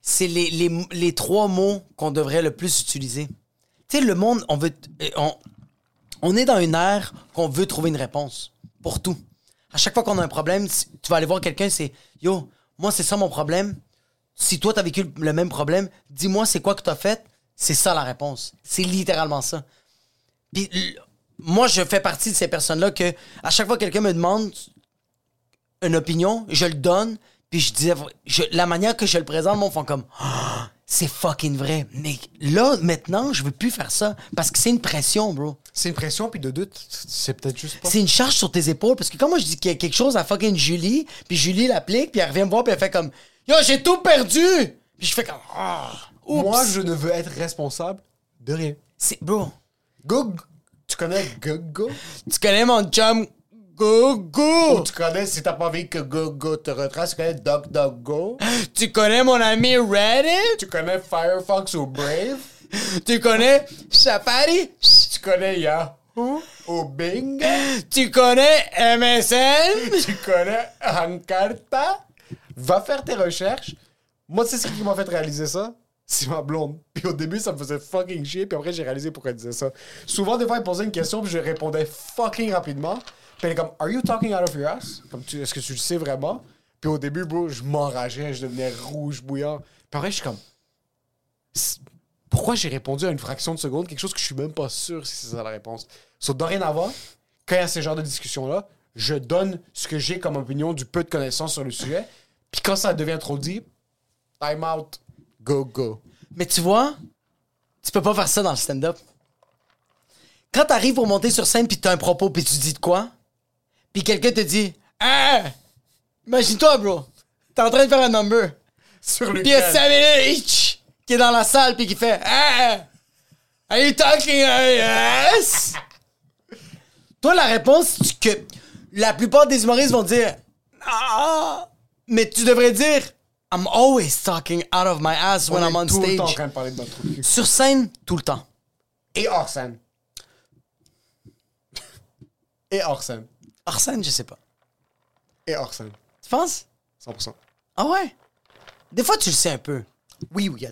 c'est les, les, les trois mots qu'on devrait le plus utiliser. Tu sais, le monde, on veut. euh, On, on est dans une ère qu'on veut trouver une réponse pour tout. À chaque fois qu'on a un problème, tu vas aller voir quelqu'un, c'est Yo, moi, c'est ça mon problème. Si toi, t'as vécu le même problème, dis-moi c'est quoi que t'as fait. C'est ça la réponse. C'est littéralement ça. Puis moi, je fais partie de ces personnes-là que à chaque fois que quelqu'un me demande une opinion, je le donne, puis je disais, je- la manière que je le présente, mon font comme, Ah, c'est fucking vrai. Mais là, maintenant, je veux plus faire ça parce que c'est une pression, bro. C'est une pression puis de doute, c'est peut-être juste pas. C'est une charge sur tes épaules parce que quand moi je dis qu'il y a quelque chose à fucking Julie, puis Julie l'applique, puis elle revient me voir, puis elle fait comme, yo, j'ai tout perdu. Puis je fais comme, ah, oups. Moi, je ne veux être responsable de rien. c'est bro. Go, tu connais Go Tu connais mon chum Go Ou Go. tu connais, si t'as pas envie que Go Go te retrace, tu connais Dog Dog Go. Tu connais mon ami Reddit? Tu connais Firefox ou Brave? Tu connais Safari? Tu connais Yahoo ou Bing? Tu connais MSN. tu connais Encarta. Va faire tes recherches. Moi, sais ce qui m'a fait réaliser ça? C'est ma blonde. Puis au début, ça me faisait fucking chier. Puis après, j'ai réalisé pourquoi elle disait ça. Souvent, des fois, elle posait une question, puis je répondais fucking rapidement. Puis elle est comme, Are you talking out of your ass? Comme, est-ce que tu le sais vraiment? Puis au début, bro, je m'enrageais, je devenais rouge, bouillant. Puis après, je suis comme, pourquoi j'ai répondu à une fraction de seconde? Quelque chose que je suis même pas sûr si c'est ça la réponse? So, dorénavant, quand il y a ce genre de discussion-là, je donne ce que j'ai comme opinion du peu de connaissances sur le sujet. Puis quand ça devient trop deep, time out, go, go. Mais tu vois, tu peux pas faire ça dans le stand-up. Quand t'arrives pour monter sur scène puis t'as un propos puis tu dis de quoi, puis quelqu'un te dit Ah! Imagine-toi, bro. T'es en train de faire un number. Sur le Puis il y a Samuel H qui est dans la salle puis qui fait Ah! Are you talking yes? Toi, la réponse, que la plupart des humoristes vont dire Ah! Mais tu devrais dire I'm always talking out of my ass when I'm on tout le temps en stage. train de parler de notre cul. Sur scène, tout le temps. Et hors scène. Et hors scène. Hors scène, je sais pas. Et hors scène. Tu penses? 100%. Ah ouais? Des fois, tu le sais un peu. Oui, oui.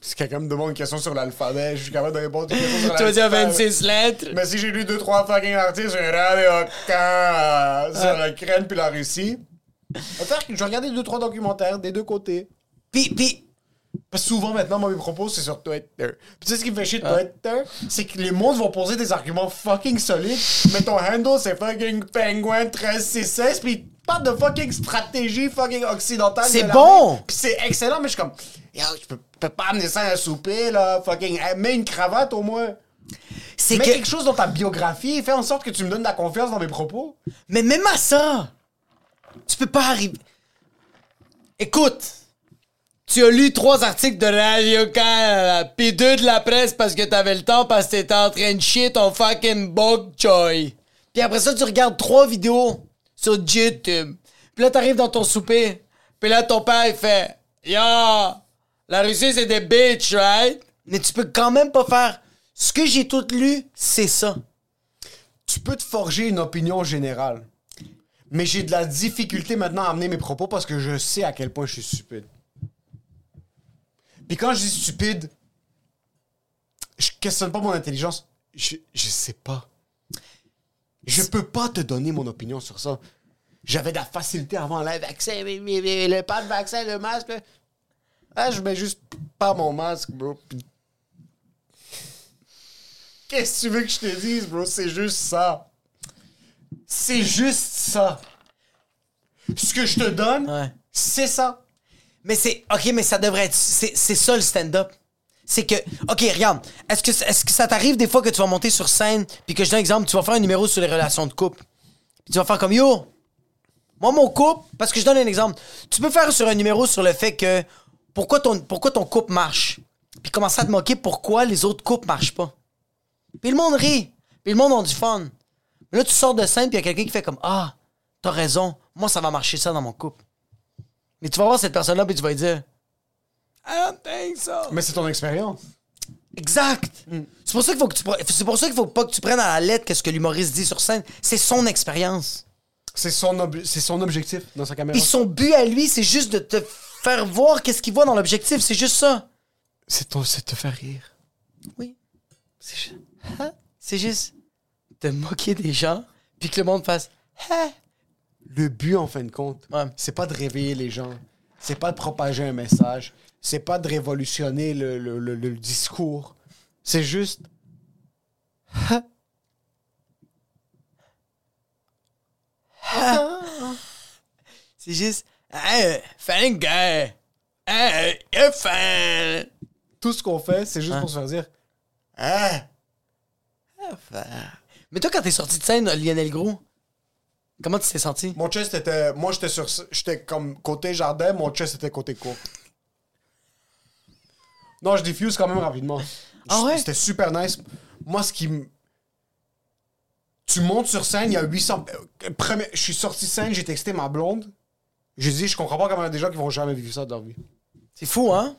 Si quelqu'un me demande une question sur l'alphabet, je suis capable de répondre une question sur Tu vas dire l'alphabet. 26 lettres? Mais si j'ai lu deux, trois fucking articles sur Radio Can, euh, sur l'Ukraine puis la Russie, je vais regarder deux, trois documentaires des deux côtés. Puis, puis, Parce que souvent, maintenant, moi, mes propos, c'est sur Twitter. Puis tu sais ce qui me fait chier de Twitter? C'est que les mondes vont poser des arguments fucking solides, mais ton handle, c'est fucking penguin 1366, puis parlent de fucking stratégie fucking occidentale. C'est bon! Puis c'est excellent, mais je suis comme, yo, je peux, peux pas amener ça à un souper, là, fucking, mets une cravate au moins. c'est que. quelque chose dans ta biographie, fais en sorte que tu me donnes de la confiance dans mes propos. Mais même à ça, tu peux pas arriver. Écoute, tu as lu trois articles de Radio Can, puis deux de la presse parce que t'avais le temps parce que t'étais en train de chier ton fucking bok choy. Puis après ça, tu regardes trois vidéos sur YouTube. Puis là, t'arrives dans ton souper. Puis là, ton père, il fait Yo, la Russie, c'est des bitches, right? Mais tu peux quand même pas faire. Ce que j'ai tout lu, c'est ça. Tu peux te forger une opinion générale. Mais j'ai de la difficulté maintenant à amener mes propos parce que je sais à quel point je suis stupide. Puis quand je dis stupide, je questionne pas mon intelligence. Je, je sais pas. Je peux pas te donner mon opinion sur ça. J'avais de la facilité avant le vaccin, mais- mais- mais le pas de vaccin, le masque. Ah, je mets juste pas mon masque, bro. Qu'est-ce que tu veux que je te dise, bro? C'est juste ça. C'est juste ça. Ce que je te donne, Ouais. c'est ça. Mais c'est. Ok, mais ça devrait être. C'est c'est ça le stand-up. C'est que. Ok, regarde. Est-ce que, est que ça t'arrive des fois que tu vas monter sur scène, puis que je donne un exemple, tu vas faire un numéro sur les relations de couple. Puis tu vas faire comme yo. Moi, mon couple, parce que je donne un exemple. Tu peux faire sur un numéro sur le fait que. Pourquoi ton, pourquoi ton couple marche? Puis commencer à te moquer pourquoi les autres couples marchent pas? Puis le monde rit. Puis le monde a du fun. Là, tu sors de scène, puis il y a quelqu'un qui fait comme Ah, t'as raison. Moi, ça va marcher ça dans mon couple. Mais tu vas voir cette personne-là, puis tu vas lui dire I don't think so. Mais c'est ton expérience. Exact. C'est pour ça qu'il faut que tu pre- c'est pour ça qu'il faut pas que tu prennes à la lettre qu'est-ce que l'humoriste dit sur scène. C'est son expérience. C'est son, ob- c'est son objectif dans sa caméra. Puis son but à lui, c'est juste de te faire voir qu'est-ce qu'il voit dans l'objectif. C'est juste ça. C'est ton- c'est te faire rire. Oui. C'est juste, Hein? c'est juste de moquer des gens, puis que le monde fasse Hein? Le but, en fin de compte, Ouais. c'est pas de réveiller les gens. C'est pas de propager un message. C'est pas de révolutionner le, le- le- le discours. C'est juste. C'est juste Hey, fan guy. Hey, you're fan. Tout ce qu'on fait, c'est juste pour se faire dire. Ah! Mais toi, quand t'es sorti de scène, Lionel Gros, comment tu t'es senti? Mon chest était. Moi, j'étais sur. J'étais comme côté jardin, mon chest était côté court. Non, je diffuse quand même rapidement. Ah ouais? C'était super nice. Moi, ce qui me. Tu montes sur scène, il y a 800. euh, premier- Je suis sorti de scène, j'ai texté ma blonde. J'ai dit, je comprends pas comment il y a des gens qui vont jamais vivre ça de leur vie. C'est fou, hein?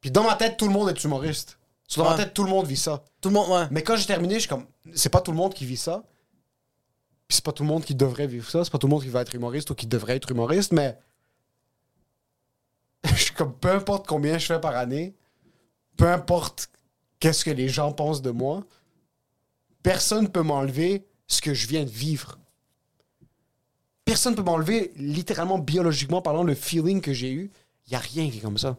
Puis dans ma tête, tout le monde est humoriste. Dans ma tête, tout le monde vit ça. Tout le monde, ouais. Mais quand j'ai terminé, je suis comme, c'est pas tout le monde qui vit ça. Puis c'est pas tout le monde qui devrait vivre ça. C'est pas tout le monde qui va être humoriste ou qui devrait être humoriste, mais. je suis comme, peu importe combien je fais par année, peu importe qu'est-ce que les gens pensent de moi, personne peut m'enlever ce que je viens de vivre. Personne peut m'enlever, littéralement, biologiquement parlant, le feeling que j'ai eu. Il y a rien qui est comme ça.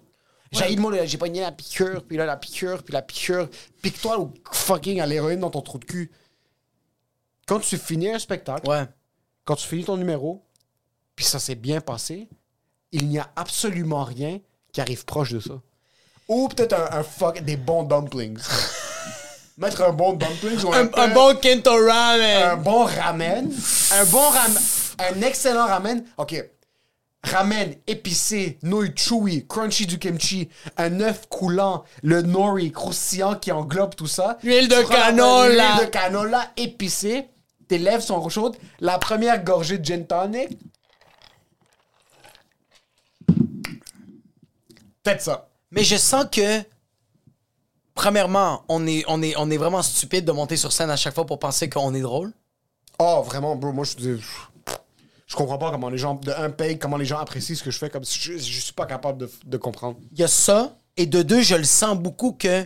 J'ai moi, j'ai pogné la piqûre, puis là, la piqûre, puis la piqûre. Pique-toi au fucking à l'héroïne dans ton trou de cul. Quand tu finis un spectacle, Ouais. quand tu finis ton numéro, puis ça s'est bien passé, il n'y a absolument rien qui arrive proche de ça. Ou peut-être un, un fuck, des bons dumplings. Mettre un bon dumplings ou un, Un, un bon Kento Ramen. un bon ramen. Un bon ramen. Un excellent ramen. OK. Ramen épicé, nouilles chewy, crunchy du kimchi, un œuf coulant, le nori croustillant qui englobe tout ça. L'huile de canola. L'huile de canola épicée. Tes lèvres sont chaudes. La première gorgée de gin tonic. Peut-être ça. Mais je sens que, premièrement, on est, on, est, on est vraiment stupide de monter sur scène à chaque fois pour penser qu'on est drôle. Oh, vraiment, bro, moi, je dis... Je comprends pas comment les gens, de un paye, comment les gens apprécient ce que je fais, comme si je, je suis pas capable de, de comprendre. Il y a ça. Et de deux, je le sens beaucoup que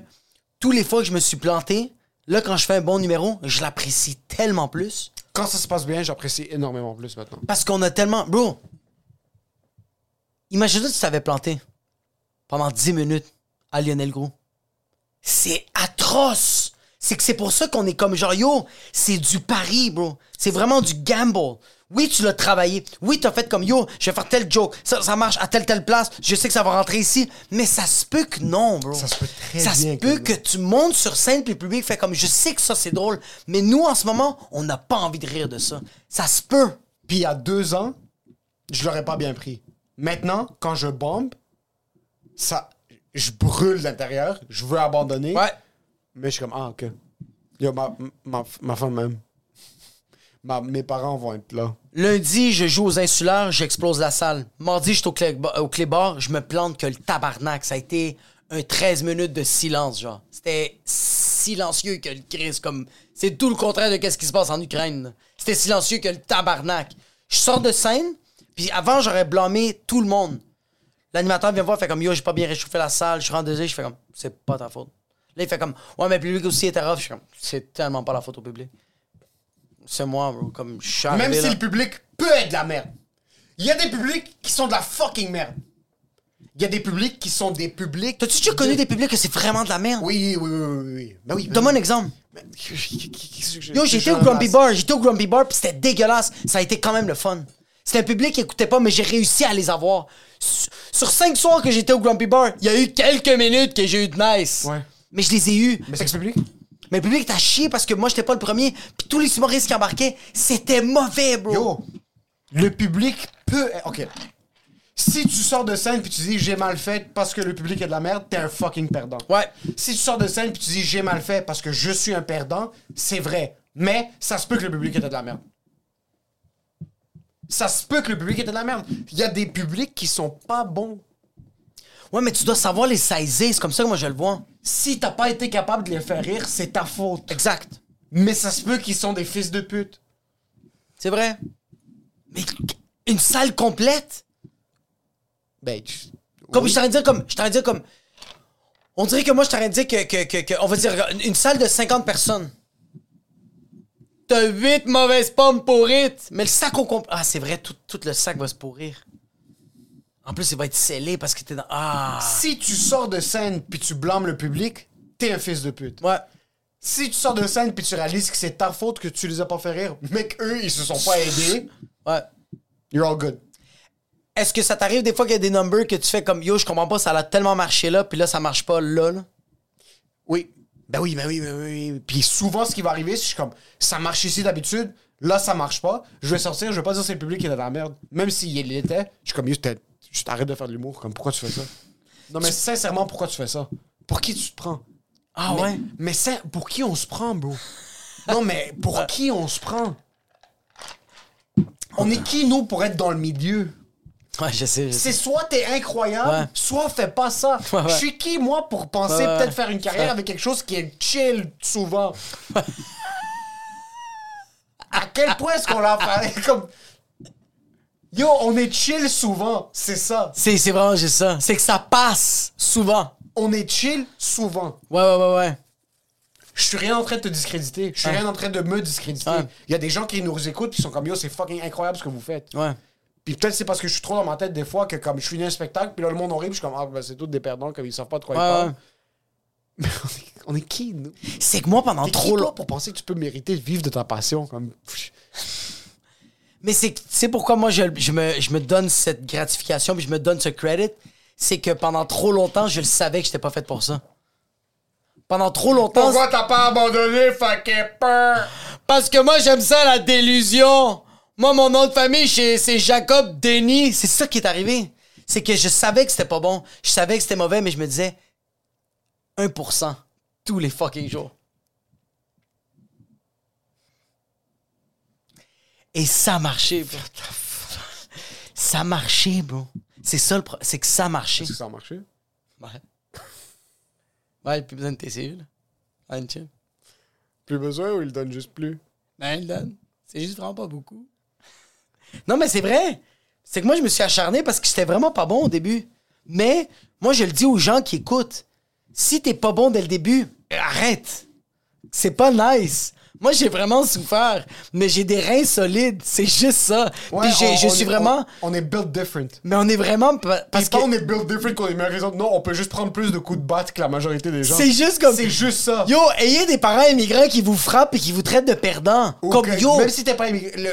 tous les fois que je me suis planté, là, quand je fais un bon numéro, je l'apprécie tellement plus. Quand ça se passe bien, j'apprécie énormément plus maintenant. Parce qu'on a tellement. Bro, imagine-toi si tu t'avais planté pendant 10 minutes à Lionel Gros. C'est atroce! C'est que c'est pour ça qu'on est comme genre, yo, c'est du pari, bro. C'est vraiment du gamble. Oui, tu l'as travaillé. Oui, t'as fait comme, yo, je vais faire tel joke. Ça, ça marche à telle, telle place. Je sais que ça va rentrer ici. Mais ça se peut que non, bro. Ça se peut très Ça bien se que peut que tu montes sur scène puis le public fait comme, je sais que ça c'est drôle. Mais nous, en ce moment, on n'a pas envie de rire de ça. Ça se peut. Puis il y a deux ans, je l'aurais pas bien pris. Maintenant, quand je bombe, ça, je brûle d'intérieur, je veux abandonner. Ouais. Mais je suis comme, ah, ok. Yo, ma, ma, ma femme même. Ma- mes parents vont être là. Lundi, je joue aux insulaires, j'explose la salle. Mardi, je suis au, clé, au je me plante que le tabarnak. Ça a été un 13 minutes de silence, genre. C'était silencieux que le Christ, comme... C'est tout le contraire de ce qui se passe en Ukraine. C'était silencieux que le tabarnak. Je sors de scène, puis avant, j'aurais blâmé tout le monde. L'animateur vient me voir, fait comme, yo, j'ai pas bien réchauffé la salle, je rentre deuxième, je fais comme, c'est pas ta faute. Là, il fait comme, ouais, mais le public aussi était rough. Je suis comme, c'est tellement pas la faute au public. C'est moi, bro. Comme, je suis Même arrivé si là. le public peut être de la merde. Il y a des publics qui sont de la fucking merde. Il y a des publics qui sont des publics. T'as-tu déjà connu des publics que c'est vraiment de la merde? Oui, oui, oui, oui, oui. Ben oui. ben Donne-moi un exemple. Mais- Yo, Yo, j'étais au Grumpy Bar, j'étais au Grumpy Bar, pis c'était dégueulasse. Ça a été quand même le fun. C'était un public qui écoutait pas, mais j'ai réussi à les avoir. Sur sur cinq soirs que j'étais au Grumpy Bar, il y a eu quelques minutes que j'ai eu de nice. Ouais. Mais je les ai eus. Mais c'est que ce public? Mais le public t'a chié parce que moi, j'étais pas le premier. Puis tous les humoristes qui embarquaient, c'était mauvais, bro. Yo, le public peut. Ok. Si tu sors de scène puis tu dis j'ai mal fait parce que le public est de la merde, t'es un fucking perdant. Ouais. Si tu sors de scène puis tu dis j'ai mal fait parce que je suis un perdant, c'est vrai. Mais ça se peut que le public était de la merde. Ça se peut que le public était de la merde. Il y a des publics qui sont pas bons. Ouais, mais tu dois savoir les saisir. C'est comme ça que moi, je le vois. Si t'as pas été capable de les faire rire, c'est ta faute. Exact. Mais ça se peut qu'ils sont des fils de pute. C'est vrai. Mais une salle complète? Ben, tu- Comme oui. je t'aurais dire comme. Je dire comme. On dirait que moi, je t'aurais dit que, que, que, que- On va dire une salle de 50 personnes. T'as 8 mauvaises pommes pourrites. Mais le sac au complet. Ah, c'est vrai, tout, tout le sac va se pourrir. En plus, il va être scellé parce que t'es dans. Ah. Si tu sors de scène puis tu blâmes le public, t'es un fils de pute. Ouais. Si tu sors de scène puis tu réalises que c'est ta faute que tu les as pas fait rire, mais qu'eux, ils se sont pas aidés, Ouais. you're all good. Est-ce que ça t'arrive des fois qu'il y a des numbers que tu fais comme yo, je comprends pas, ça a tellement marché là, puis là, ça marche pas là, là? Oui. Ben oui, ben oui, ben oui. oui. Puis souvent, ce qui va arriver, c'est que je suis comme, ça marche ici d'habitude, là, ça marche pas. Je vais sortir, je vais pas dire c'est le public qui est de la merde. Même s'il l'était, je suis comme, yo, t'es- je t'arrête de faire de l'humour. Comme, pourquoi tu fais ça? Non, mais sincèrement, pourquoi tu fais ça? Pour qui tu te prends? Ah mais, ouais? Mais sin- pour qui on se prend, bro? Non, mais pour qui on se prend? On est qui, nous, pour être dans le milieu? Ouais, je sais. je sais. C'est soit t'es incroyable, Ouais. soit fais pas ça. Ouais, ouais. Je suis qui, moi, pour penser peut-être faire une carrière avec quelque chose qui est chill souvent? à quel point est-ce qu'on l'a fait? Comme... Yo, on est chill souvent, c'est ça. C'est c'est vraiment juste ça. C'est que ça passe souvent. On est chill souvent. Ouais, ouais, ouais, ouais. Je suis rien en train de te discréditer. Je suis Ouais. rien en train de me discréditer. Ouais. Il y a des gens qui nous écoutent qui sont comme yo, c'est fucking incroyable ce que vous faites. Ouais. Puis peut-être c'est parce que je suis trop dans ma tête des fois que comme je suis un spectacle, puis là le monde en rit, puis je suis comme ah ben, c'est tous des perdants comme ils savent pas de quoi ils Ouais, parlent. ouais. Mais on est, on est qui nous? C'est que moi, pendant T'es qui, trop toi, longtemps. pour penser que tu peux mériter de vivre de ta passion comme? Mais c'est pourquoi moi je, je me, je me donne cette gratification puis je me donne ce credit, c'est que pendant trop longtemps, je le savais que j'étais pas fait pour ça. Pendant trop longtemps. t'as pas abandonné, fucking peur? Parce que moi j'aime ça la délusion. Moi, mon nom de famille, c'est c'est Jacob Denis. C'est ça qui est arrivé. C'est que je savais que c'était pas bon. Je savais que c'était mauvais, mais je me disais 1% tous les fucking jours. Et ça marchait, bro. Ça marchait, bro. C'est ça le pro- C'est que ça marchait. Est-ce que ça a marché? Ouais. Ouais, plus besoin de TCU, là. Ouais, chill. Plus besoin ou il donne juste plus? Ben, il donne. C'est juste vraiment pas beaucoup. Non, mais c'est vrai. C'est que moi, je me suis acharné parce que j'étais vraiment pas bon au début. Mais moi, je le dis aux gens qui écoutent. Si t'es pas bon dès le début, arrête. C'est pas nice. Moi, j'ai vraiment souffert, mais j'ai des reins solides. C'est juste ça. Puis j'ai- on- je on suis est- vraiment. On, on est built different. Mais on est vraiment. pa- Parce Parce que. qu'on est built different qu'on est meilleur raison. Non, on peut juste prendre plus de coups de batte que la majorité des gens. C'est juste comme. C'est juste ça. Yo, ayez des parents immigrants qui vous frappent et qui vous traitent de perdants. Ou Comme yo. Même si t'es pas immigré, le,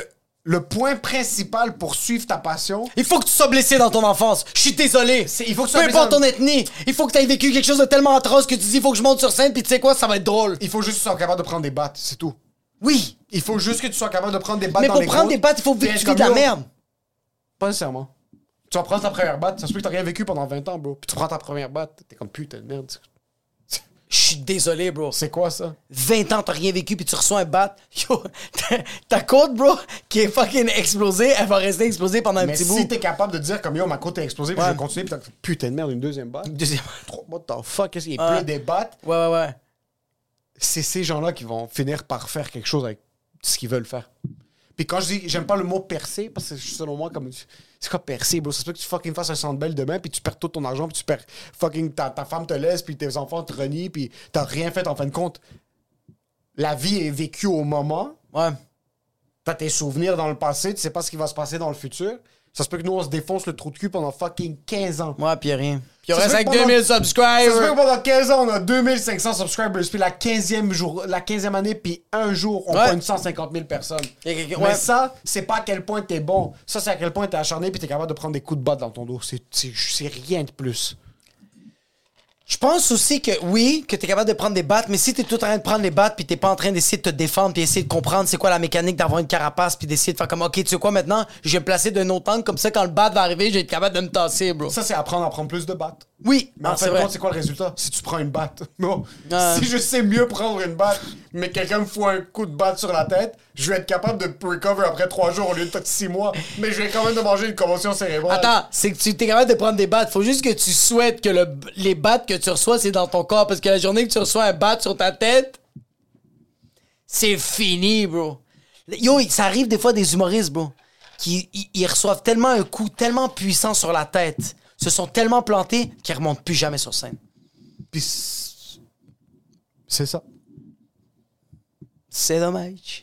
le point principal pour suivre ta passion, Il faut que tu sois blessé dans ton enfance. Je suis désolé. Il faut que tu Peu sois importe blessé ton ethnie. Il faut que tu aies vécu quelque chose de tellement atroce que tu dis il faut que je monte sur scène puis tu sais quoi, ça va être drôle. il faut juste que tu sois capable de prendre des battes, c'est tout. Oui. Il faut juste que tu sois capable de prendre des battes Mais dans pour les prendre côtes, des battes, il faut vivre de la merde. Pas nécessairement. Tu vas prendre ta première batte, ça se peut que t'as rien vécu pendant 20 ans, bro. Puis tu prends ta première batte, t'es comme putain de merde. Je suis désolé, bro. C'est quoi ça? 20 ans, t'as rien vécu puis tu reçois un bat. Yo, ta- côte, bro, qui est fucking explosée, elle va rester explosée pendant un Mais petit si bout. t'es capable de dire comme yo, ma côte est explosée, puis Ouais. je vais continuer, puis t'as putain de merde, une deuxième batte. Deuxième- Trop- What the fuck, qu'est-ce qu'il y Ouais. a plein des battes? Ouais, ouais, ouais. c'est ces gens-là qui vont finir par faire quelque chose avec ce qu'ils veulent faire. Puis quand je dis, j'aime pas le mot percer, parce que selon moi, comme. C'est quoi percer, bro? Ça se peut que tu fucking fasses un centre belle demain, puis tu perds tout ton argent, puis tu perds. Fucking ta, ta femme te laisse, puis tes enfants te renient, puis t'as rien fait en fin de compte. La vie est vécue au moment. Ouais. T'as tes souvenirs dans le passé, tu sais pas ce qui va se passer dans le futur. Ça se peut que nous, on se défonce le trou de cul pendant fucking 15 ans. Ouais, puis rien. Puis se reste avec pendant- 2000 Ça se peut subscribers. que pendant 15 ans, on a 2500 subscribers, puis la 15e, jour, la 15e année, puis un jour, on Ouais. pointe 150 000 personnes. Quelqu'un- Mais ouais. ça, c'est pas à quel point t'es bon. Ça, c'est à quel point t'es acharné, puis t'es capable de prendre des coups de batte dans ton dos. C'est rien de plus. Je pense aussi que oui, que t'es capable de prendre des battes, mais si t'es tout en train de prendre les battes puis t'es pas en train d'essayer de te défendre puis essayer de comprendre c'est quoi la mécanique d'avoir une carapace puis d'essayer de faire comme ok tu sais quoi maintenant je vais me placer d'un autre angle comme ça quand le bat va arriver je vais être capable de me tasser bro. Ça, c'est apprendre à prendre plus de battes. Oui, Mais ah, en c'est fin de compte, c'est quoi le résultat? Si tu prends une batte. Non. Ouais. Si je sais mieux prendre une batte, mais quelqu'un me fout un coup de batte sur la tête, je vais être capable de recover après trois jours au lieu de six mois. Mais je vais quand même de manger une convention cérébrale. Attends, c'est que tu es capable de prendre des battes. Faut juste que tu souhaites que le, les battes que tu reçois, c'est dans ton corps. Parce que la journée que tu reçois un bat sur ta tête, c'est fini, bro. Yo, ça arrive des fois des humoristes, bro, qui ils- ils reçoivent tellement un coup tellement puissant sur la tête, se sont tellement plantés qu'ils remontent plus jamais sur scène. Puis c'est- c'est ça. C'est dommage.